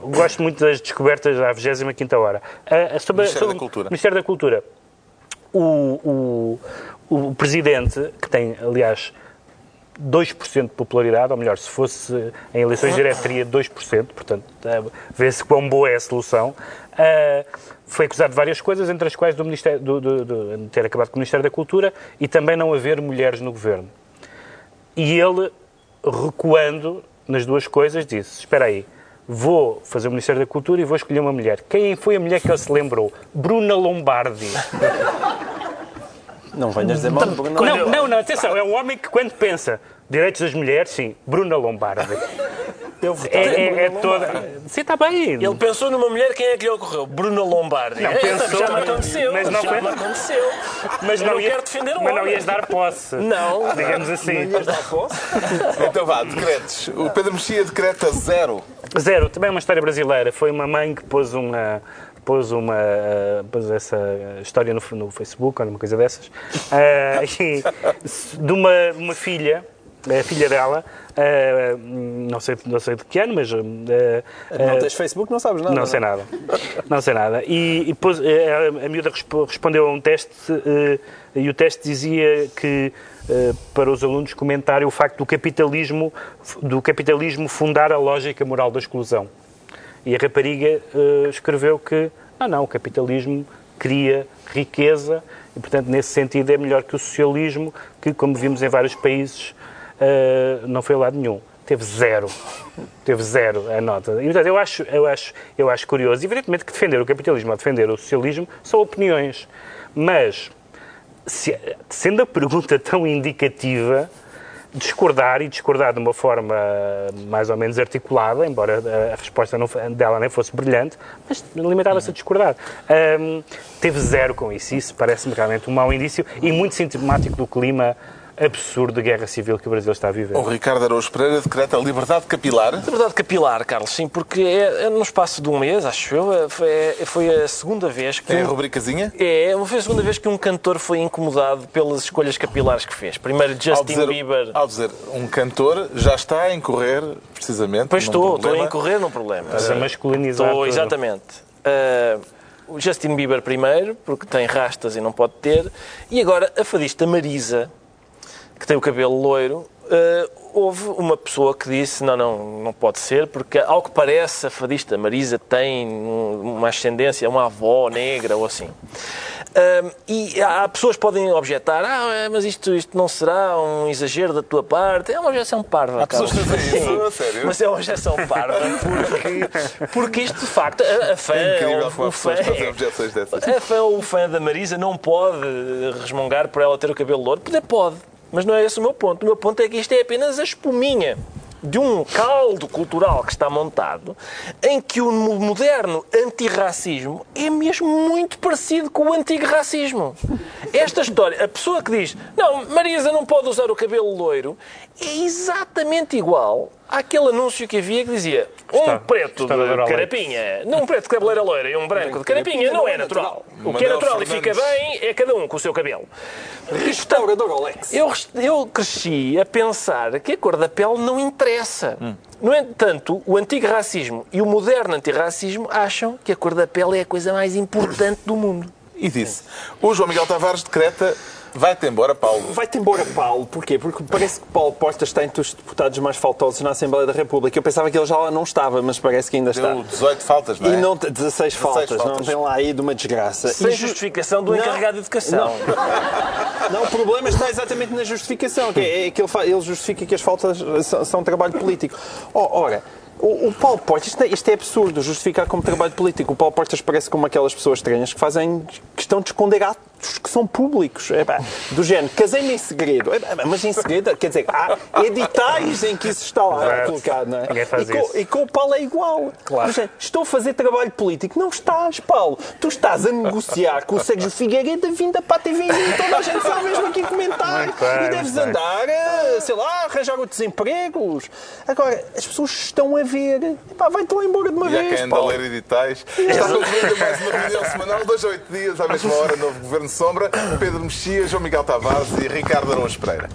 gosto muito das descobertas à 25ª hora. Uh, sobre, Ministério sobre da Cultura. Ministério da Cultura. O, o, o Presidente, que tem, aliás, 2% de popularidade, ou melhor, se fosse em eleições diretas teria 2%, portanto, eh, vê-se quão boa é a solução. Eh, foi acusado de várias coisas, entre as quais do Ministério, do, do- do- ter acabado com o Ministério da Cultura e também não haver mulheres no governo. E ele, recuando nas duas coisas, disse: Espera aí, vou fazer o Ministério da Cultura e vou escolher uma mulher. Quem foi a mulher que ele se lembrou? Bruna Lombardi. Não venhas dizer mal de Bruno. Não, não, não, atenção, é um homem que quando pensa direitos das mulheres, sim, Bruna Lombardi. Eu votava É, é, é Bruno toda. Lombardi. Sim, está bem. Ele pensou numa mulher, quem é que lhe ocorreu? Bruna Lombardi. Não, É, pensou, já me mas- aconteceu. mas não já foi- me aconteceu. mas Eu não ia- quero defender o Mas não ias dar posse. Não. Digamos assim. Ias dar posse? Então vá, decretos. O Pedro Mexia decreta zero. Zero, também é uma história brasileira. Foi uma mãe que pôs uma. Pôs, uma, eh, pôs essa história no, no Facebook, ou uma coisa dessas, eh, e de uma, uma filha, a filha dela, eh, não, sei, não sei de que ano, mas eh, Não tens Facebook, não sabes nada. Não sei nada. Não sei nada. E, e depois eh, a, a miúda respo- respondeu a um teste eh, e o teste dizia que eh, para os alunos comentarem o facto do capitalismo, do capitalismo fundar a lógica moral da exclusão. E a rapariga eh, escreveu que não, não, o capitalismo cria riqueza e, portanto, nesse sentido é melhor que o socialismo, que, como vimos em vários países, eh, não foi a lado nenhum. Teve zero. Teve zero a nota. E, portanto, eu acho, eu acho, eu acho curioso. Evidentemente que defender o capitalismo ou defender o socialismo são opiniões. Mas, se- sendo a pergunta tão indicativa, discordar e discordar de uma forma mais ou menos articulada, embora a, resposta não, dela nem fosse brilhante, mas limitava-se a discordar. Ahm, teve zero com isso. Isso parece-me realmente um mau indício e muito sintomático do clima absurdo de guerra civil que o Brasil está a viver. O Ricardo Araújo Pereira decreta liberdade capilar. Liberdade capilar, Carlos, sim, porque é, é no espaço de um mês, acho eu, é- foi, é- foi a segunda vez que. É a rubricazinha. É, foi a segunda vez que um cantor foi incomodado pelas escolhas capilares que fez. Primeiro Ao Justin dizer, Bieber. ao dizer um cantor já está a incorrer, precisamente. Pois num estou, estou a incorrer num problema. Estás a masculinizar Estou, tudo. exatamente. Ah, o Justin Bieber primeiro, porque tem rastas e não pode ter. E agora a fadista Marisa, que tem o cabelo loiro. ah, houve uma pessoa que disse: não, não, não pode ser, porque ao que parece a fadista Marisa tem um- uma ascendência, uma avó negra ou assim. E há pessoas que podem objetar: ah, mas isto, isto não será um exagero da tua parte? É uma objeção parva. Há pessoas que Carlos. dizem isso, sério? Mas é uma objeção parva, porque, porque isto de facto, a, a fã, É incrível como fã, fazem objeções dessas. a fã ou o fã da Marisa não pode resmungar por ela ter o cabelo louro. Poder pode, mas não é esse o meu ponto. O meu ponto é que isto é apenas a espuminha de um caldo cultural que está montado em que o moderno antirracismo é mesmo muito parecido com o antigo racismo. Esta história, a pessoa que diz não, Marisa não pode usar o cabelo loiro é exatamente igual àquele anúncio que havia que dizia um Está- preto está de carapinha, não um preto de cabeleira loira e um branco de carapinha não é natural. O que é natural e fica bem é cada um com o seu cabelo. Restaurador Alex. Eu, eu cresci a pensar que a cor da pele não interessa. No entanto, o antigo racismo e o moderno antirracismo acham que a cor da pele é a coisa mais importante do mundo. E disse: O João Miguel Tavares decreta: vai-te embora, Paulo. Vai-te embora, Paulo. Porquê? Porque parece que Paulo Portas está entre os deputados mais faltosos na Assembleia da República. Eu pensava que ele já lá não estava, mas parece que ainda está. Deu 18 faltas, não é? E não, 16 faltas, não faltas. tem lá aí de uma desgraça. Sem ju- justificação do Não. encarregado de educação. Não, o problema está exatamente na justificação, que é, é que ele, fa- ele justifica que as faltas são, são trabalho político. Oh, ora, O, o Paulo Portas, isto é, isto é absurdo, justificar como trabalho político. O Paulo Portas parece como aquelas pessoas estranhas que fazem questão de esconder atos que são públicos. É, pá, do género, casei-me em segredo. É, pá, mas em segredo, quer dizer, há editais em que isso está lá Exato. colocado, não é? E, com, e com o Paulo é igual. Género, estou a fazer trabalho político. Não estás, Paulo. Tu estás a negociar com o Sérgio Figueiredo a vinda para a TV e toda a gente sabe mesmo aqui comentar. Bem, e deves bem. andar, eh, sei lá, arranjar outros empregos. Agora, as pessoas estão a ver. Epá, vai-te lá embora de uma E há vez, quem anda a ler editais. Está concluída mais uma reunião semanal, dois a oito dias, à mesma hora, novo Governo Sombra, Pedro Mexia, João Miguel Tavares e Ricardo Araújo Pereira.